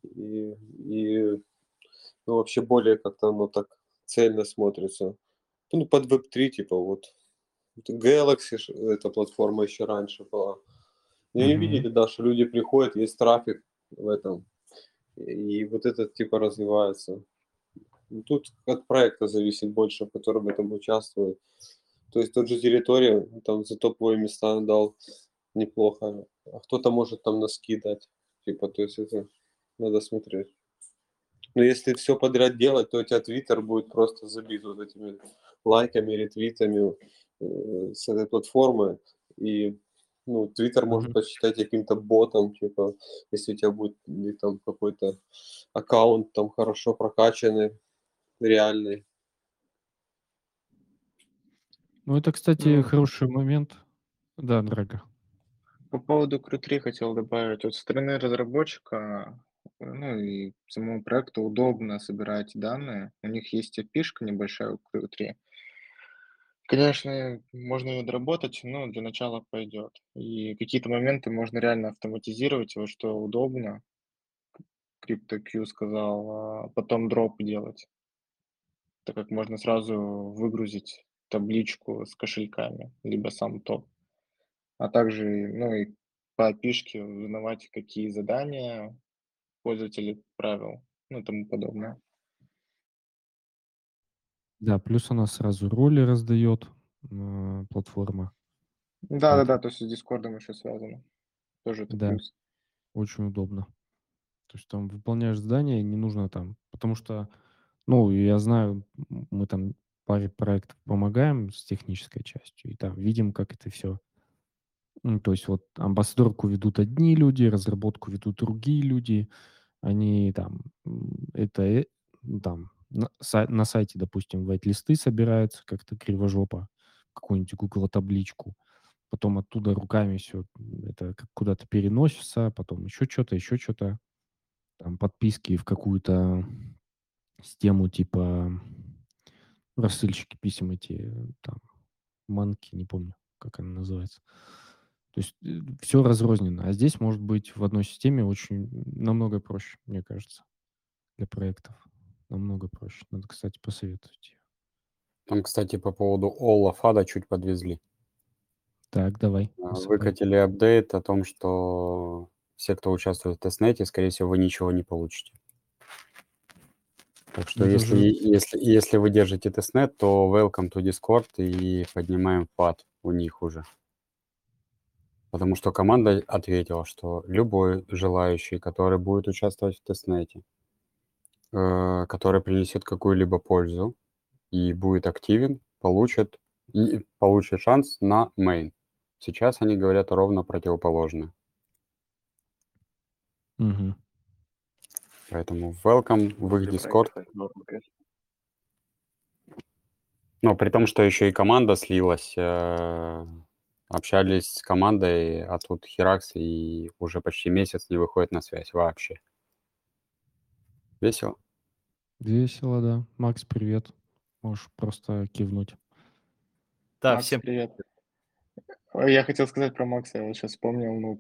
и, и ну, вообще более как-то оно так цельно смотрится. Ну, под Web3, типа, вот. Galaxy, эта платформа еще раньше была. Ну, mm-hmm. видели, да, что люди приходят, есть трафик, в этом. И вот это типа развивается. Ну, тут от проекта зависит больше, в котором этом участвует. То есть тот же территория, там за топовые места дал неплохо, а кто-то может там носки дать. Типа, то есть это надо смотреть. Но если все подряд делать, то у тебя твиттер будет просто забит вот этими лайками, ретвитами э, с этой платформы. И ну, Твиттер может посчитать каким-то ботом, типа, если у тебя будет или там какой-то аккаунт там хорошо прокачанный, реальный. Ну, это, кстати, ну, хороший момент. Да, дорого. По поводу Crew3 хотел добавить. Вот со стороны разработчика, ну и самому проекту удобно собирать данные. У них есть api небольшая у Crew3. Конечно, можно ее доработать, но для начала пойдет. И какие-то моменты можно реально автоматизировать, вот что удобно. CryptoQ сказал, а потом дроп делать. Так как можно сразу выгрузить табличку с кошельками, либо сам топ. А также, ну и по API узнавать, какие задания пользователи правил, ну и тому подобное. Да, плюс она сразу роли раздает, э, платформа. Да-да-да, то есть с Дискордом еще связано. Тоже это Да. плюс. Очень удобно. То есть там выполняешь задание, не нужно там, потому что, ну, я знаю, м, мы там паре проектов помогаем с технической частью, и там видим, как это все. Ну, то есть вот амбассадорку ведут одни люди, разработку ведут другие люди, они там, это, э, ну, там, на, на сайте, допустим, вайт-листы собираются как-то кривожопо, какую-нибудь Google табличку, потом оттуда руками все это куда-то переносится, потом еще что-то, еще что-то, там подписки в какую-то систему типа рассыльщики писем эти, там, манки, не помню, как она называется. То есть все разрознено. А здесь может быть в одной системе очень намного проще, мне кажется, для проектов. Намного проще. Надо, кстати, посоветовать ее. Там, кстати, по поводу All Фада чуть подвезли. Так, давай. А. Выкатили апдейт о том, что все, кто участвует в тестнете, скорее всего, вы ничего не получите. Так что Это если, если, если вы держите тестнет, то welcome to Discord и поднимаем FUD у них уже. Потому что команда ответила, что любой желающий, который будет участвовать в тестнете, э, который принесет какую-либо пользу и будет активен, получит, и получит шанс на мейн. Сейчас они говорят ровно противоположное. Мгм. Поэтому welcome в их Discord. Но при том, что еще и команда слилась, э, общались с командой, а тут Херакс и уже почти месяц не выходит на связь вообще. Весело? Весело, да. Макс, привет. Можешь просто кивнуть. Да, Макс, всем привет. Я хотел сказать про Макса, я вот сейчас вспомнил, ну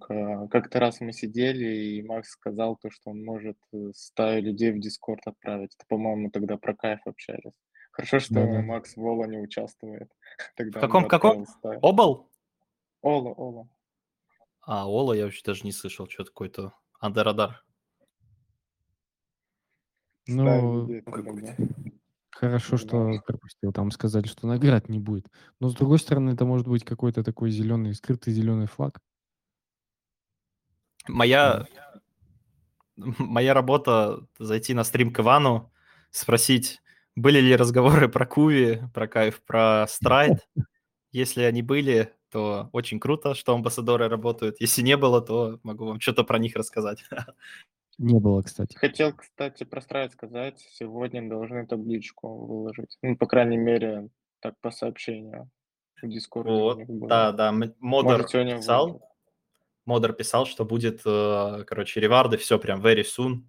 как-то раз мы сидели, и Макс сказал то, что он может э, стаю людей в Дискорд отправить. Это, по-моему, тогда про кайф общались. Хорошо, что Да-да. Макс в Ола не участвует. Тогда В каком, каком? стаю. Обал? Ола, Ола. А, Ола я вообще даже не слышал, что какой-то андеррадар. Стаю Ну, Ну, какой-то. Хорошо, что пропустил. Там сказали, что наград не будет. Но с другой стороны, это может быть какой-то такой зеленый, скрытый зеленый флаг. Моя, моя работа зайти на стрим к Ивану, спросить, были ли разговоры про Куви, про Кайф, про Страйд. Если они были, то очень круто, что амбассадоры работают. Если не было, то могу вам что-то про них рассказать. Не было, кстати. Хотел, кстати, про Страйд сказать. Сегодня должны табличку выложить. Ну, по крайней мере, так по сообщению. В Дискорде Вот, да, да, модер писал. Модер писал, что будет, э, короче, реварды, все прям very soon.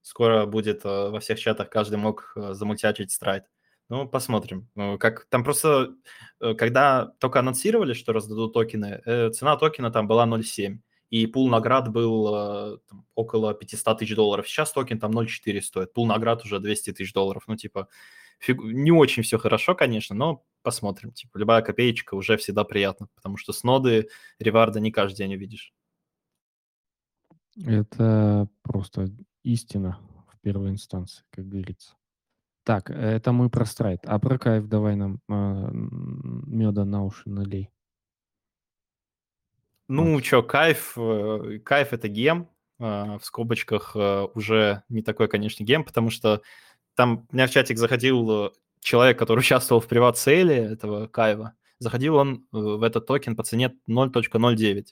Скоро будет э, во всех чатах каждый мог э, замультячить Страйд. Ну, посмотрим. Ну, Как там просто, когда только анонсировали, что раздадут токены, цена токена там была 0,7. И пул наград был э, там, около 500 тысяч долларов. Сейчас токен там 0,4 стоит. Пул наград уже 200 тысяч долларов. Ну, типа, фиг- не очень все хорошо, конечно, но посмотрим. Типа, любая копеечка уже всегда приятно, потому что с ноды реварда не каждый день увидишь. Это просто истина в первой инстанции, как говорится. Так, это мы про Страйд. А про кайф давай нам меда на уши налей. Ну, что, кайф, э, кайф это гем, э, в скобочках э, уже не такой, конечно, гем, потому что там у меня в чатик заходил э, человек, который участвовал в приват-сейле этого кайва, заходил он в этот токен по цене 0.09.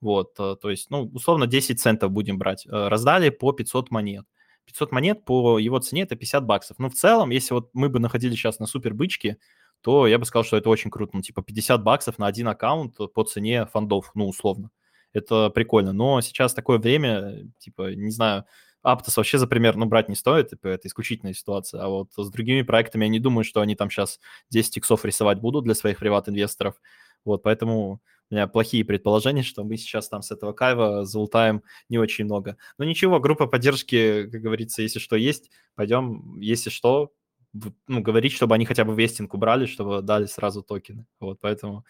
Вот, то есть, ну, условно 10 центов будем брать. Раздали по 500 монет. 500 монет по его цене это 50 баксов. Ну, в целом, если вот мы бы находились сейчас на супер бычке, то я бы сказал, что это очень круто. Ну, типа 50 баксов на один аккаунт по цене фондов, ну, условно. это прикольно. Но сейчас такое время, типа, не знаю, Aptos вообще за пример, ну, брать не стоит, типа, это исключительная ситуация. А вот с другими проектами я не думаю, что они там сейчас 10 иксов рисовать будут для своих приват-инвесторов. Вот, поэтому у меня плохие предположения, что мы сейчас там с этого кайва залутаем не очень много. Но ничего, группа поддержки, как говорится, если что есть, пойдем, если что, ну, говорить, чтобы они хотя бы вестинг убрали, чтобы дали сразу токены. Вот, поэтому,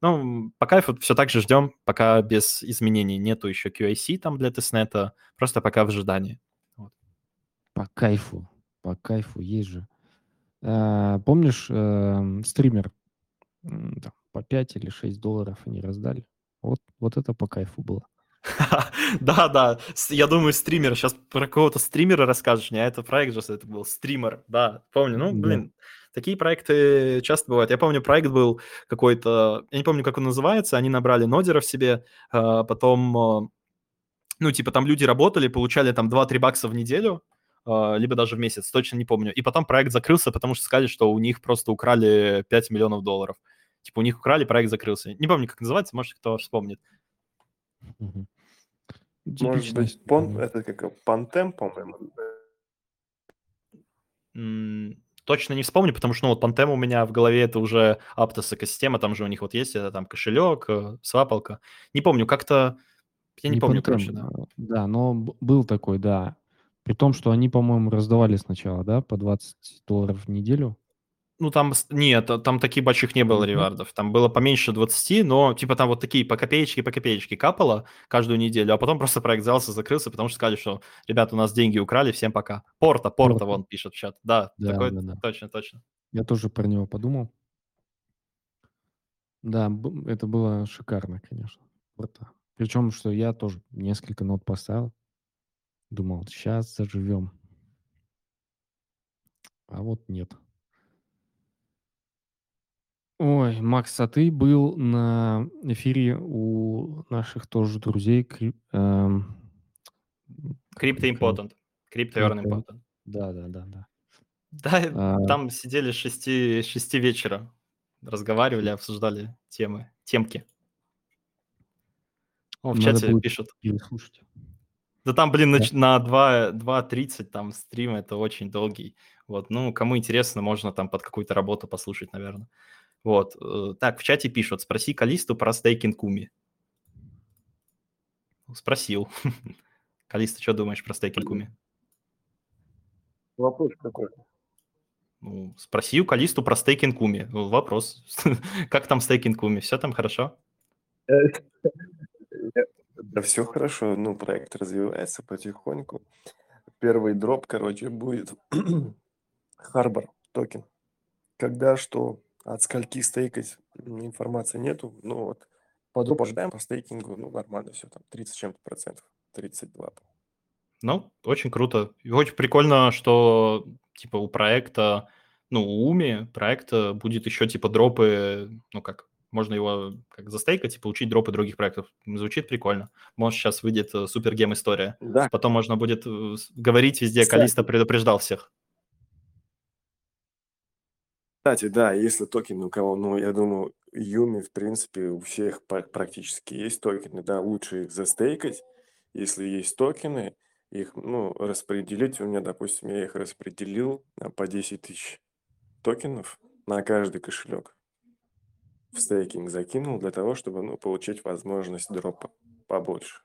ну, по кайфу все так же ждем, пока без изменений нету еще QIC там для тестнета, просто пока в ожидании. Вот. По кайфу, по кайфу, есть же. А, помнишь, э, стример там, по 5 или 6 долларов они раздали? Вот, вот это по кайфу было. Да, да. Я думаю, стример. Сейчас про кого-то стримера расскажешь. Не, а это проект же это был. Стример. Да, помню. Ну, блин, такие проекты часто бывают. Я помню, проект был какой-то... Я не помню, как он называется. Они набрали нодеров себе. А, потом... А, ну, типа, там люди работали, получали там 2-3 бакса в неделю а, либо даже в месяц, точно не помню. И потом проект закрылся, потому что сказали, что у них просто украли 5 миллионов долларов. Типа у них украли, проект закрылся. Не помню, как называется, может, кто вспомнит. Может быть, пон, это как Пантем, по-моему. точно не вспомню, потому что, ну, вот Пантем у меня в голове это уже Aptos экосистема, там же у них вот есть это там кошелек, э, свапалка. Не помню, как-то... Я не, не помню, Pantene, короче, да. Да, но был такой, да. При том, что они, по-моему, раздавали сначала, да, по 20 долларов в неделю. Ну, там, нет, там таких больших не было ревардов. Там было поменьше 20, но, типа, там вот такие по копеечке, по копеечке капало каждую неделю, а потом просто проект взялся, закрылся, потому что сказали, что, ребята, у нас деньги украли, всем пока. Порта, Порта, Порта. вон пишет в чат. Да, да, такой, да, да. точно, точно. Я тоже про него подумал. Да, это было шикарно, конечно. Порта. Причем, что я тоже несколько нот поставил. Думал, сейчас заживем. А вот нет. Ой, Макс, а ты был на эфире у наших тоже друзей кри- эм. Crypto Earn Important. Да, да, да, да. Да, А, там сидели с 6, 6 вечера, разговаривали, обсуждали темы, темки. О, в надо чате будет пишут. переслушать. Да там, блин, на, на 2, 2.30 там стрим, это очень долгий. Вот, ну, кому интересно, можно там под какую-то работу послушать, наверное. Вот. Э, так, в чате пишут, спроси Калисту про стейкинг Куми. Спросил. Калиста, что думаешь про стейкинг Kumi? Вопрос какой? Ну, спроси у Калисту про стейкинг Kumi. Вопрос. как там стейкинг Kumi? Все там хорошо? Да все хорошо, ну, проект развивается потихоньку. Первый дроп, короче, будет Harbor токен. Когда что, от скольки стейкать информации нету. Ну вот, по дропу ожидаем, по стейкингу, ну нормально все, там 30 чем-то процентов, 32. Ну, очень круто. И очень прикольно, что типа у проекта, ну, у Уми проекта будет еще типа дропы, ну как, можно его как застейкать и получить дропы других проектов. Звучит прикольно. Может, сейчас выйдет э, супергем история. Да. Потом можно будет э, говорить везде. Калиста предупреждал всех. Кстати, да, если токены у кого, ну, я думаю, Юми, в принципе, у всех практически есть токены, да, лучше их застейкать, если есть токены, их, ну, распределить. У меня, допустим, я их распределил по 10 тысяч токенов на каждый кошелек. В стейкинг закинул для того, чтобы, ну, получить возможность дропа побольше.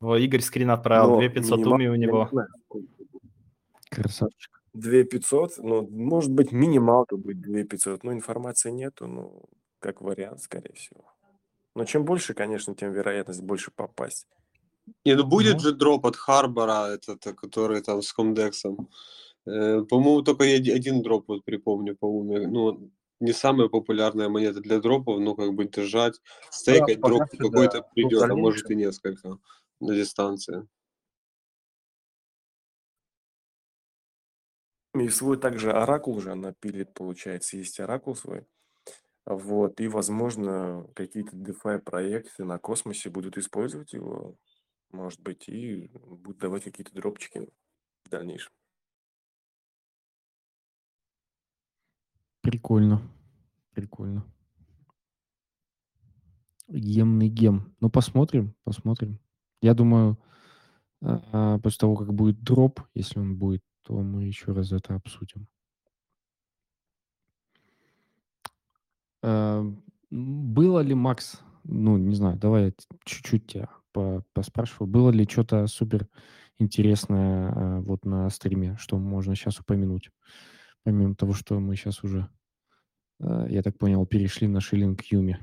О, Игорь скрин отправил, Но 2500 уми у него. Знаю, Красавчик. 2500, ну, может быть, минималка будет 2500, но информации нету, ну, как вариант, скорее всего. Но чем больше, конечно, тем вероятность больше попасть. Не, ну будет ну. же дроп от Харбора, этот, который там с Комдексом. Э, по-моему, только я один дроп вот припомню, по-моему. Ну, не самая популярная монета для дропов, но как бы держать, стейкать да, дроп какой-то да. придет, а может и несколько на дистанции. И свой также оракул уже она пилит, получается. Есть оракул свой. Вот. И, возможно, какие-то DeFi проекты на космосе будут использовать его, может быть, и будут давать какие-то дропчики в дальнейшем. Прикольно. Прикольно. Гемный гем. Ну, посмотрим, посмотрим. Я думаю, а, после того, как будет дроп, если он будет, то мы еще раз это обсудим. А, было ли, Макс, ну, не знаю, давай я чуть-чуть тебя поспрашиваю, было ли что-то супер интересное а, вот на стриме, что можно сейчас упомянуть, помимо того, что мы сейчас уже, а, я так понял, перешли на шиллинг Юми?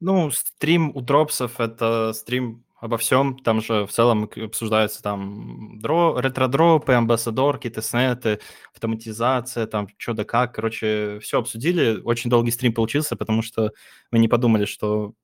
Ну, стрим у дропсов — это стрим обо всем. Там же в целом обсуждаются там дро, ретро-дропы, амбассадорки, тестнеты, автоматизация, там что да как. Короче, все обсудили. Очень долгий стрим получился, потому что мы не подумали, что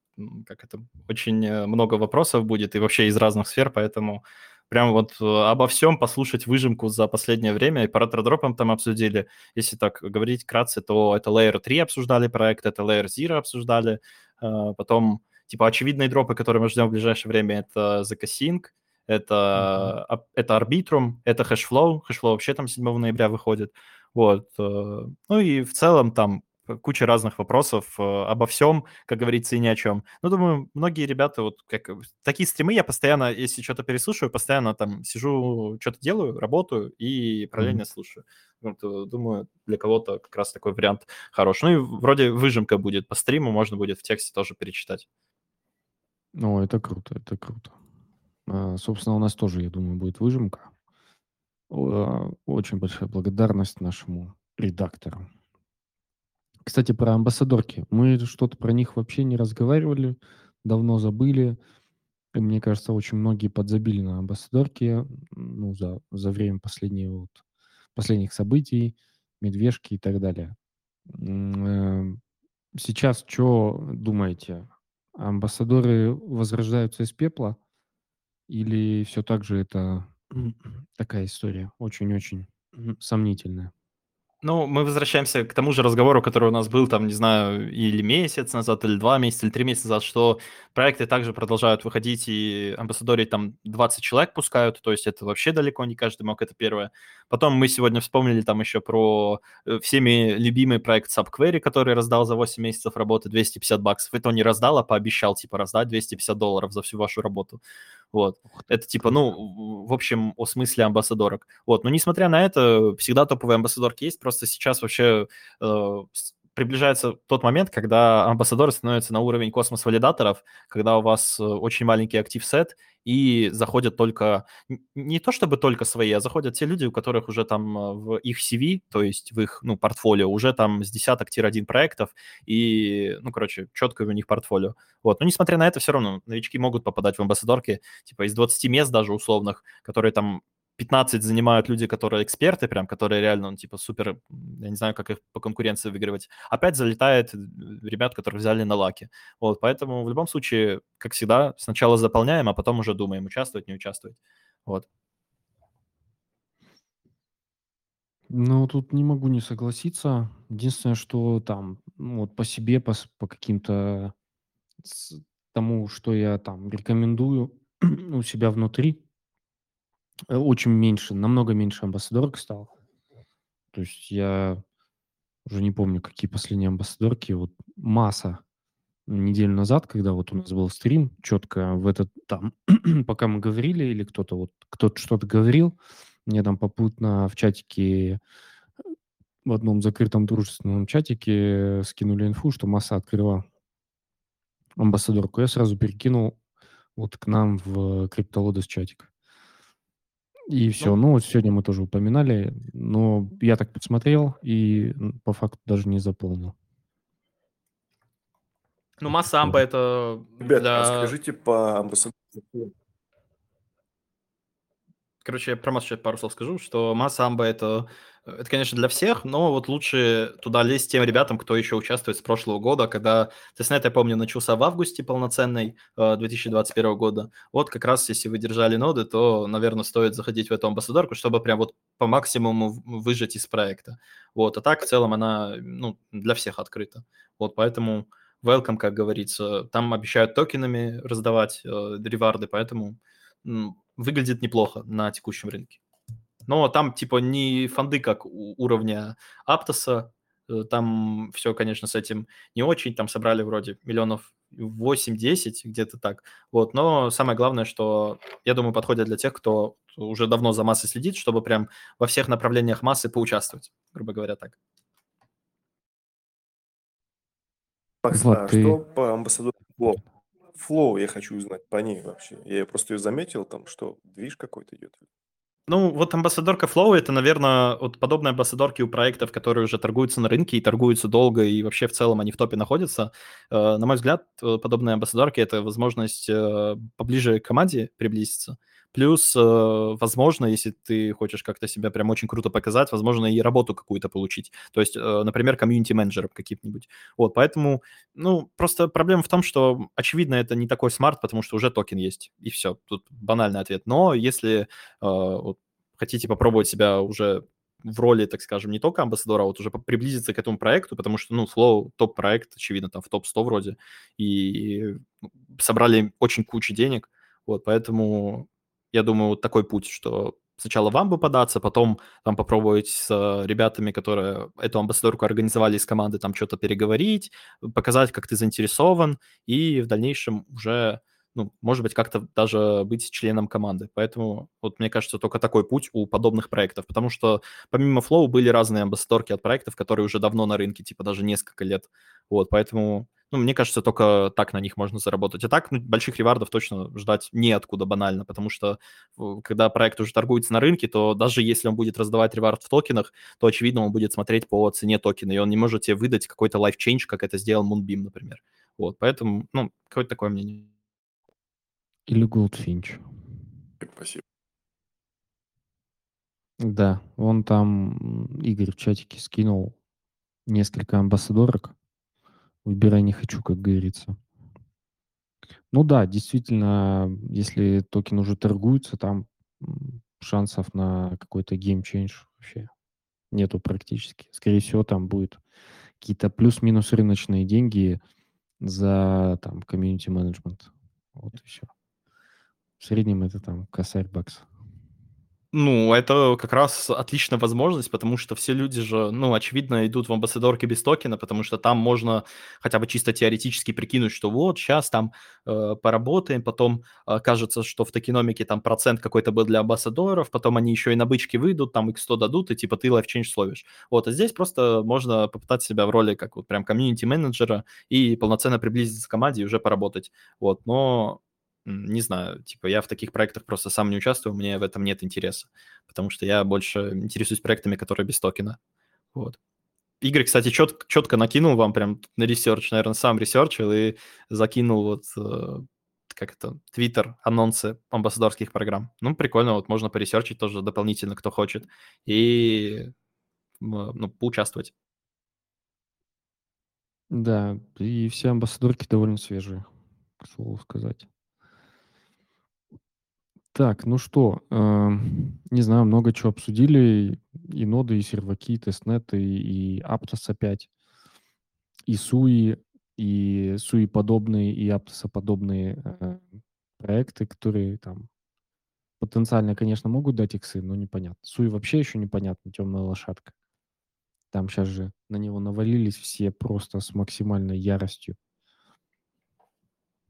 как это, очень э, много вопросов будет и вообще из разных сфер, поэтому прям вот э, обо всем послушать выжимку за последнее время. И по ретро-дропам там обсудили. Если так говорить кратко, то это Layer 3 обсуждали проект, это Layer Zero обсуждали, а, потом, типа, очевидные дропы, которые мы ждем в ближайшее время, это ZK это, mm-hmm. это Arbitrum, это Hashflow. Hashflow вообще там 7 ноября выходит. Вот. Э, ну и в целом там куча разных вопросов э, обо всем, как говорится, и ни о чем. Ну, думаю, многие ребята, вот как такие стримы я постоянно, если что-то переслушаю, постоянно там сижу, что-то делаю, работаю и параллельно mm-hmm. слушаю. Вот, э, думаю, для кого-то как раз такой вариант хороший. Ну и вроде выжимка будет по стриму, можно будет в тексте тоже перечитать. Ну, это круто, это круто. А, собственно, у нас тоже, я думаю, будет выжимка. А, очень большая благодарность нашему редактору. Кстати, про амбассадорки. Мы что-то про них вообще не разговаривали, давно забыли. И мне кажется, очень многие подзабили на амбассадорки ну, за, за время последнего, вот, последних событий, медвежки и так далее. Эм, сейчас что думаете? Амбассадоры возрождаются из пепла? Или все так же это такая история очень-очень сомнительная? Ну, мы возвращаемся к тому же разговору, который у нас был, там, не знаю, или месяц назад, или два месяца, или три месяца назад, что проекты также продолжают выходить, и амбассадоры там 20 человек пускают, то есть это вообще далеко не каждый мог, это первое. Потом мы сегодня вспомнили там еще про э, всеми любимый проект Subquery, который раздал за 8 месяцев работы 250 баксов. Это он не раздал, а пообещал, типа, раздать 250 долларов за всю вашу работу. Вот. Это типа, ну, в общем, о смысле амбассадорок. Вот. Но несмотря на это, всегда топовые амбассадорки есть. Просто сейчас вообще э, приближается тот момент, когда амбассадоры становятся на уровень космос-валидаторов, когда у вас э, очень маленький актив-сет, и заходят только, не то чтобы только свои, а заходят те люди, у которых уже там э, в их CV, то есть в их, ну, портфолио, уже там с десяток тир-1 проектов, и, ну, короче, четкое у них портфолио. Вот, но несмотря на это, все равно новички могут попадать в амбассадорки, типа из 20 мест даже условных, которые там 15 занимают люди, которые эксперты, прям, которые реально, ну, типа, супер, я не знаю, как их по конкуренции выигрывать. Опять залетает э, ребят, которых взяли на лаки. Вот, поэтому в любом случае, как всегда, сначала заполняем, а потом уже думаем, участвовать, не участвовать. Вот. Ну, тут не могу не согласиться. Единственное, что там, ну, вот по себе, по, по каким-то тому, что я там рекомендую у себя внутри, Э, очень меньше, намного меньше амбассадорок стало. То есть я уже не помню, какие последние амбассадорки. Вот масса неделю назад, когда вот у нас был стрим, четко в этот там, пока мы говорили, или кто-то вот, кто-то что-то говорил, мне там попутно в чатике, в одном закрытом дружественном чатике скинули инфу, что масса открыла амбассадорку. Я сразу перекинул вот к нам в криптолодес чатик. И все. Ну, ну, вот сегодня мы тоже упоминали, но я так посмотрел и по факту даже не заполнил. Ну, масса амба это Ребята, для... скажите по амбассадору. Короче, я про массу пару слов скажу, что масса амба это это, конечно, для всех, но вот лучше туда лезть тем ребятам, кто еще участвует с прошлого года, когда тестнет, я помню, начался в августе полноценный 2021 э, года. Вот как раз, если вы держали ноды, то, наверное, стоит заходить в эту амбассадорку, чтобы прям вот по максимуму выжать из проекта. Вот, а так в целом она ну, для всех открыта. Вот, поэтому welcome, как говорится. Там обещают токенами раздавать э, реварды, поэтому выглядит неплохо на текущем рынке но там типа не фонды как у уровня Аптоса, Э, там все, конечно, с этим не очень. Там собрали вроде миллионов 8-10, где-то так. Вот. Но самое главное, что, я думаю, подходит для тех, кто уже давно за массой следит, чтобы прям во всех направлениях массы поучаствовать, грубо говоря, так. Вот а ты- что по амбассадору Flow я хочу узнать по ней вообще. Я просто ее заметил, там что, движ какой-то идет. Ну, вот амбассадорка Flow это, наверное, вот подобные амбассадорки у проектов, которые уже торгуются на рынке и торгуются долго, и вообще в целом они в топе находятся. Э, На мой взгляд, э, подобные амбассадорки это возможность э, поближе к команде приблизиться. Плюс, э, возможно, если ты хочешь как-то себя прям очень круто показать, возможно, и работу какую-то получить. То есть, э, например, комьюнити-менеджером каким-нибудь. Вот, поэтому, ну, просто проблема в том, что, очевидно, это не такой smart, потому что уже токен есть, и все. Тут банальный ответ. Но если э, вот, хотите попробовать себя уже в роли, так скажем, не только амбассадора, а вот уже приблизиться к этому проекту, потому что, ну, Flow топ-проект, очевидно, там в топ-100 вроде, и ну, собрали очень кучу денег, вот, поэтому я думаю, вот такой путь, что сначала вам бы податься, потом там попробовать с э, ребятами, которые эту амбассадорку организовали из команды, там что-то переговорить, показать, как ты заинтересован, и в дальнейшем уже ну, может быть, как-то даже быть членом команды. Поэтому, вот мне кажется, только такой путь у подобных проектов. Потому что помимо Flow были разные амбассадорки от проектов, которые уже давно на рынке, типа даже несколько лет. Вот, поэтому, ну, мне кажется, только так на них можно заработать. А так, ну, больших ревардов точно ждать неоткуда банально, потому что когда проект уже торгуется на рынке, то даже если он будет раздавать ревард в токенах, то, очевидно, он будет смотреть по цене токена, и он не может тебе выдать какой-то life change, как это сделал Moonbeam, например. Вот, поэтому, ну, какое-то такое мнение. Или Goldfinch. Спасибо. Да, он там, Игорь в чатике скинул несколько амбассадорок. Выбирай не хочу, как говорится. Ну да, действительно, если токен уже торгуется, там шансов на какой-то game change вообще нету практически. Скорее всего, там будет какие-то плюс-минус рыночные деньги за там комьюнити менеджмент. Вот и все. В среднем это там косарь бакс. Ну, это как раз отличная возможность, потому что все люди же, ну, очевидно, идут в амбассадорки без токена, потому что там можно хотя бы чисто теоретически прикинуть, что вот сейчас там э, поработаем, потом э, кажется, что в токеномике там процент какой-то был для амбассадоров, потом они еще и на бычки выйдут, там их 100 дадут, и типа ты life change словишь. Вот, а здесь просто можно попытать себя в роли как вот прям комьюнити-менеджера и полноценно приблизиться к команде и уже поработать. Вот, но не знаю, типа я в таких проектах просто сам не участвую, мне в этом нет интереса, потому что я больше интересуюсь проектами, которые без токена. Вот. Игорь, кстати, чет, четко накинул вам прям на research, наверное, сам ресерчил и закинул вот э, как это, твиттер, анонсы амбассадорских программ. Ну, прикольно, вот можно поресерчить тоже дополнительно, кто хочет, и ну, поучаствовать. Да, и все амбассадорки довольно свежие, к слову сказать. Так, ну что, эм, не знаю, много чего обсудили. И ноды, и серваки, и тестнеты, и Aptos опять, и SUI, и SUI подобные, и Aptos подобные э, проекты, которые там потенциально, конечно, могут дать иксы, но непонятно. SUI вообще еще непонятно, темная лошадка. Там сейчас же на него навалились все просто с максимальной яростью.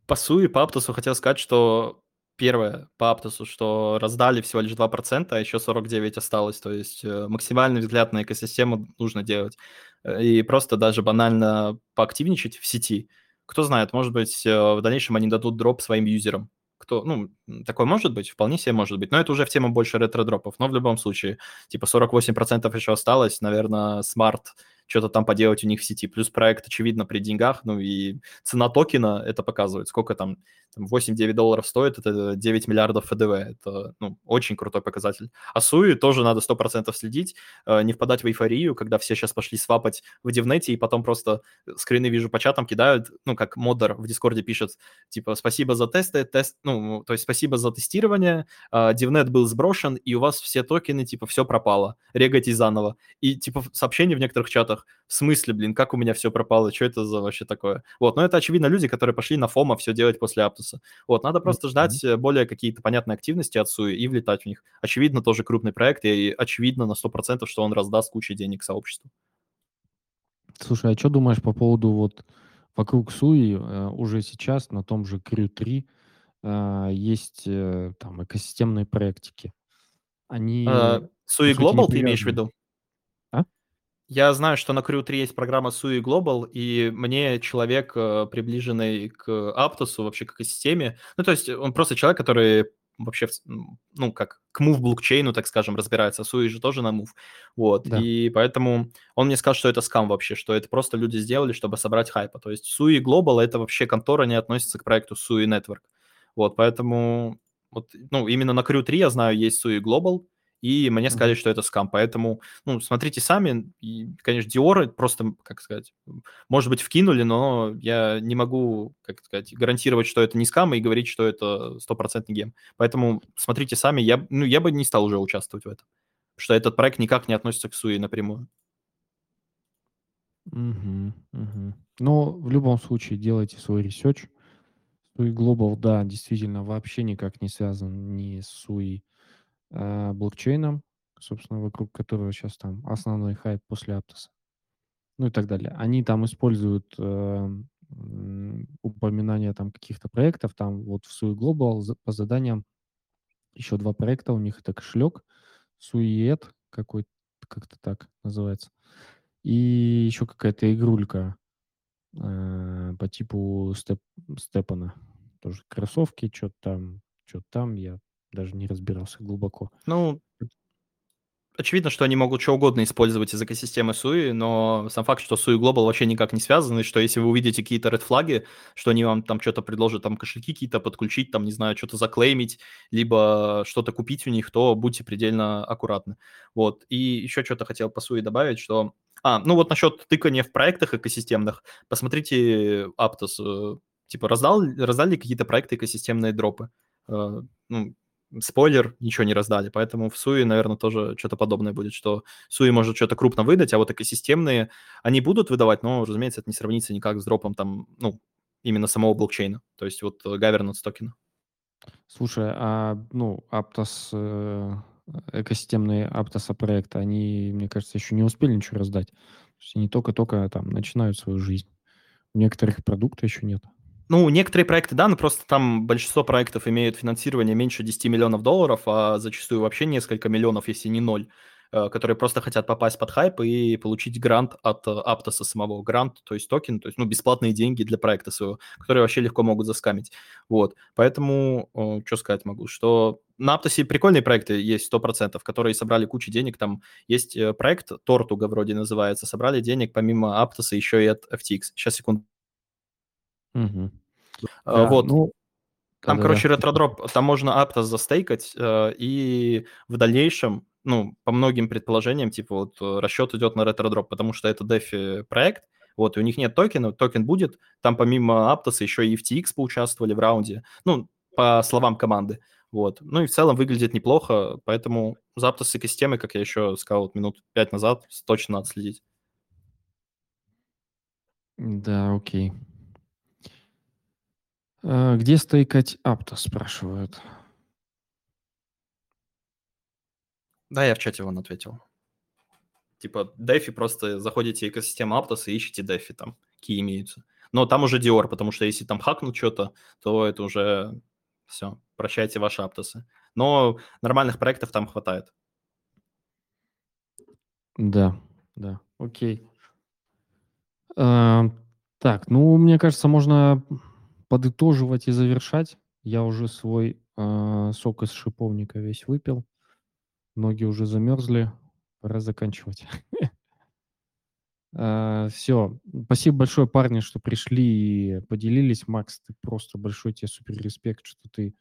По Суи, по Аптосу хотел сказать, что первое по Аптосу, что раздали всего лишь 2%, а еще 49 осталось. То есть э, максимальный взгляд на экосистему нужно делать. Э, И просто даже банально поактивничать в сети. Кто знает, может быть, э, в дальнейшем они дадут дроп своим юзерам. Кто, ну, такое может быть, вполне себе может быть. Но это уже в тему больше ретро-дропов. Но в любом случае, типа 48% еще осталось. Наверное, смысл что-то там поделать у них в сети. Плюс проект, очевидно, при деньгах, ну и цена токена это показывает. Сколько там, там 8-9 долларов стоит, это 9 миллиардов FDV. Это ну, очень крутой показатель. А Sui тоже надо 100% следить, э, не впадать в эйфорию, когда все сейчас пошли свапать в Devnet е, и потом просто скрины, вижу, по чатам кидают, ну, как модер в Дискорде пишет, типа, спасибо за тесты, тест, ну, то есть спасибо за тестирование, э, Дивнет был сброшен, и у вас все токены, типа, все пропало, регайтесь заново. И, типа, сообщения в некоторых чатах, в смысле, блин, как у меня все пропало, что это за вообще такое? Вот, но это, очевидно, люди, которые пошли на фома все делать после Аптуса. Вот, надо просто Мгм. ждать э, более какие-то понятные активности от Суи и влетать в них. Очевидно, тоже крупный проект, и очевидно на 100%, что он раздаст кучу денег сообществу. Слушай, а что думаешь по поводу вот вокруг Суи э, уже сейчас на том же Crew 3 э, есть э, там экосистемные проектики? Они, А, не Global ты имеешь в виду? Я знаю, что на Crew 3 есть программа Sui Global, и мне человек, э, приближенный к Aptos, вообще к экосистеме, ну, то есть он просто человек, который вообще, ну, как к Move блокчейну, так скажем, разбирается. Sui же тоже на Move. Вот. Да. И поэтому он мне сказал, что это скам вообще, что это просто люди сделали, чтобы собрать хайпа. То есть Sui Global — это вообще контора, не относится к проекту Sui Network. Вот, поэтому вот, ну, именно на Crew 3 я знаю, есть Sui Global, и мне сказали, что это скам. Поэтому, ну, смотрите сами. И, конечно, Диоры просто, как сказать, может быть, вкинули, но я не могу, как сказать, гарантировать, что это не скам, и говорить, что это стопроцентный гем. Поэтому смотрите сами. Я, ну, я бы не стал уже участвовать в этом. Что этот проект никак не относится к Sui напрямую. Мгм, мгм. Но в любом случае делайте свой research. Sui Global, да, действительно, вообще никак не связан ни с Sui а, блокчейном, собственно, вокруг которого сейчас там основной хайп после Аптоса, ну и так далее. Они там используют э, м, упоминания там каких-то проектов, там вот в Sui Global по заданиям еще два проекта у них, это кошелек Suiet какой-то, как-то так называется, и еще какая-то игрулька э, по типу степ, Степана. Тоже кроссовки, что-то там, что-то там, я даже не разбирался глубоко. Ну, очевидно, что они могут что угодно использовать из экосистемы Суи, но сам факт, что Суи Global вообще никак не связан, и что если вы увидите какие-то red флаги, что они вам там что-то предложат, там кошельки какие-то подключить, там, не знаю, что-то заклеймить, либо что-то купить у них, то будьте предельно аккуратны. Вот. И еще что-то хотел по Суи добавить, что... А, ну вот насчет тыкания в проектах экосистемных. Посмотрите Aptos. э, Типа раздал, раздали какие-то проекты экосистемные дропы. Э, Ну, спойлер, ничего не раздали, поэтому в Суи, наверное, тоже что-то подобное будет, что Суи может что-то крупно выдать, а вот экосистемные, они будут выдавать, но, разумеется, это не сравнится никак с дропом там, ну, именно самого блокчейна, то есть вот э, governance токена. Слушай, а ну, Aptos, э, экосистемные Aptos проекты, они, мне кажется, еще не успели ничего раздать. То есть они только-только там начинают свою жизнь. У некоторых продукта еще нет. Ну, некоторые проекты, да, но просто там большинство проектов имеют финансирование меньше 10 миллионов долларов, а зачастую вообще несколько миллионов, если не ноль, э, которые просто хотят попасть под хайп и получить грант от э, Аптоса самого. Грант, то есть токен, то есть, ну, бесплатные деньги для проекта своего, которые вообще легко могут заскамить. Вот, поэтому, что сказать могу, что на Аптосе прикольные проекты есть 100%, которые собрали кучу денег, там есть э, проект, Tortuga вроде называется, собрали денег помимо Аптоса еще и от FTX. Сейчас, секунду. А, Да, Вот, ну, там, да-да-да. короче, ретродроп, там можно Aptos застейкать, э, и в дальнейшем, ну, по многим предположениям, типа, вот э, расчет идет на ретродроп, потому что это DeFi проект, вот, и у них нет токена, токен будет, там помимо Aptos еще и FTX поучаствовали в раунде, ну, по словам команды, вот. Ну и в целом выглядит неплохо, поэтому за Aptos экосистемой, как я еще сказал вот минут пять назад, точно надо следить. Да, окей. Где стейкать Aptos, спрашивают. Да, я в чате вон ответил. Типа, DeFi просто заходите в экосистему Aptos и ищите DeFi там, какие имеются. Но там уже Dior, потому что если там хакнут что-то, то это уже все, прощайте ваши Аптосы. Но нормальных проектов там хватает. Да, да, окей. А, так, ну, мне кажется, можно подытоживать и завершать. Я уже свой а, сок из шиповника весь выпил. Ноги уже замерзли. Пора заканчивать. Все. Спасибо большое, парни, что пришли и поделились. Макс, ты просто большой тебе супер респект, что ты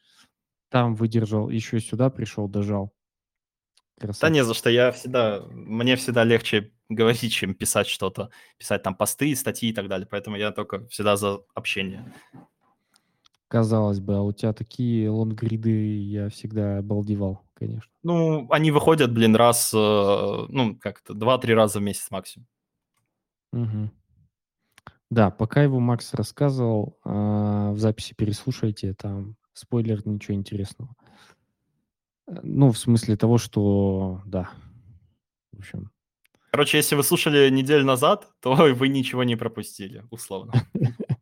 там выдержал, еще сюда пришел, дожал. Да Красавчик. не за что, я всегда, мне всегда легче говорить, чем писать что-то, писать там посты, статьи и так далее, поэтому я только всегда за общение. Казалось бы, а у тебя такие лонгриды, я всегда обалдевал, конечно. Ну, они выходят, блин, раз, э, ну, как-то, два-три раза в месяц максимум. Мгм. Да, пока его Макс рассказывал, а, в записи переслушайте, там спойлер, ничего интересного. Э, Ну, в смысле того, что, да, в общем, Короче, если вы слушали неделю назад, то вы ничего не пропустили, условно.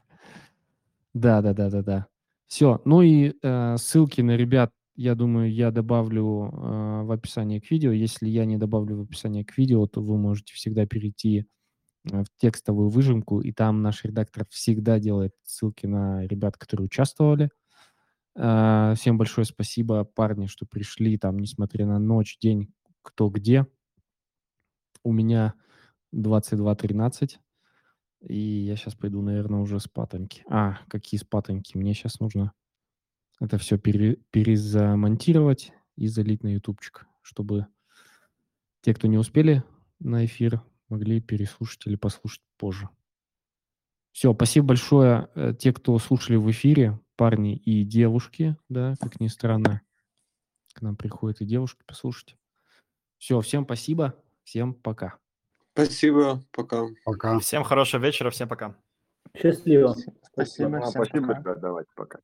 Да, да, да, да, да. Все. Ну и э, ссылки на ребят, я думаю, я добавлю э, в описании к видео. Если я не добавлю в описание к видео, то вы можете всегда перейти э, в текстовую выжимку, и там наш редактор всегда делает ссылки на ребят, которые участвовали. Э, всем большое спасибо, парни, что пришли там, несмотря на ночь, день, кто где. У меня 22.13. И я сейчас пойду, наверное, уже спатоньки. А, какие спатоньки? Мне сейчас нужно это все пере, перезамонтировать и залить на ютубчик, чтобы те, кто не успели на эфир, могли переслушать или послушать позже. Все, спасибо большое. э, Те, кто слушали в эфире, парни и девушки, да, как ни странно, к нам приходят и девушки послушать. Все, всем спасибо, всем пока. Спасибо, пока. Пока. Всем хорошего вечера, всем пока. Счастливо. Спасибо, А, всем спасибо, пока. ребят, давайте, пока.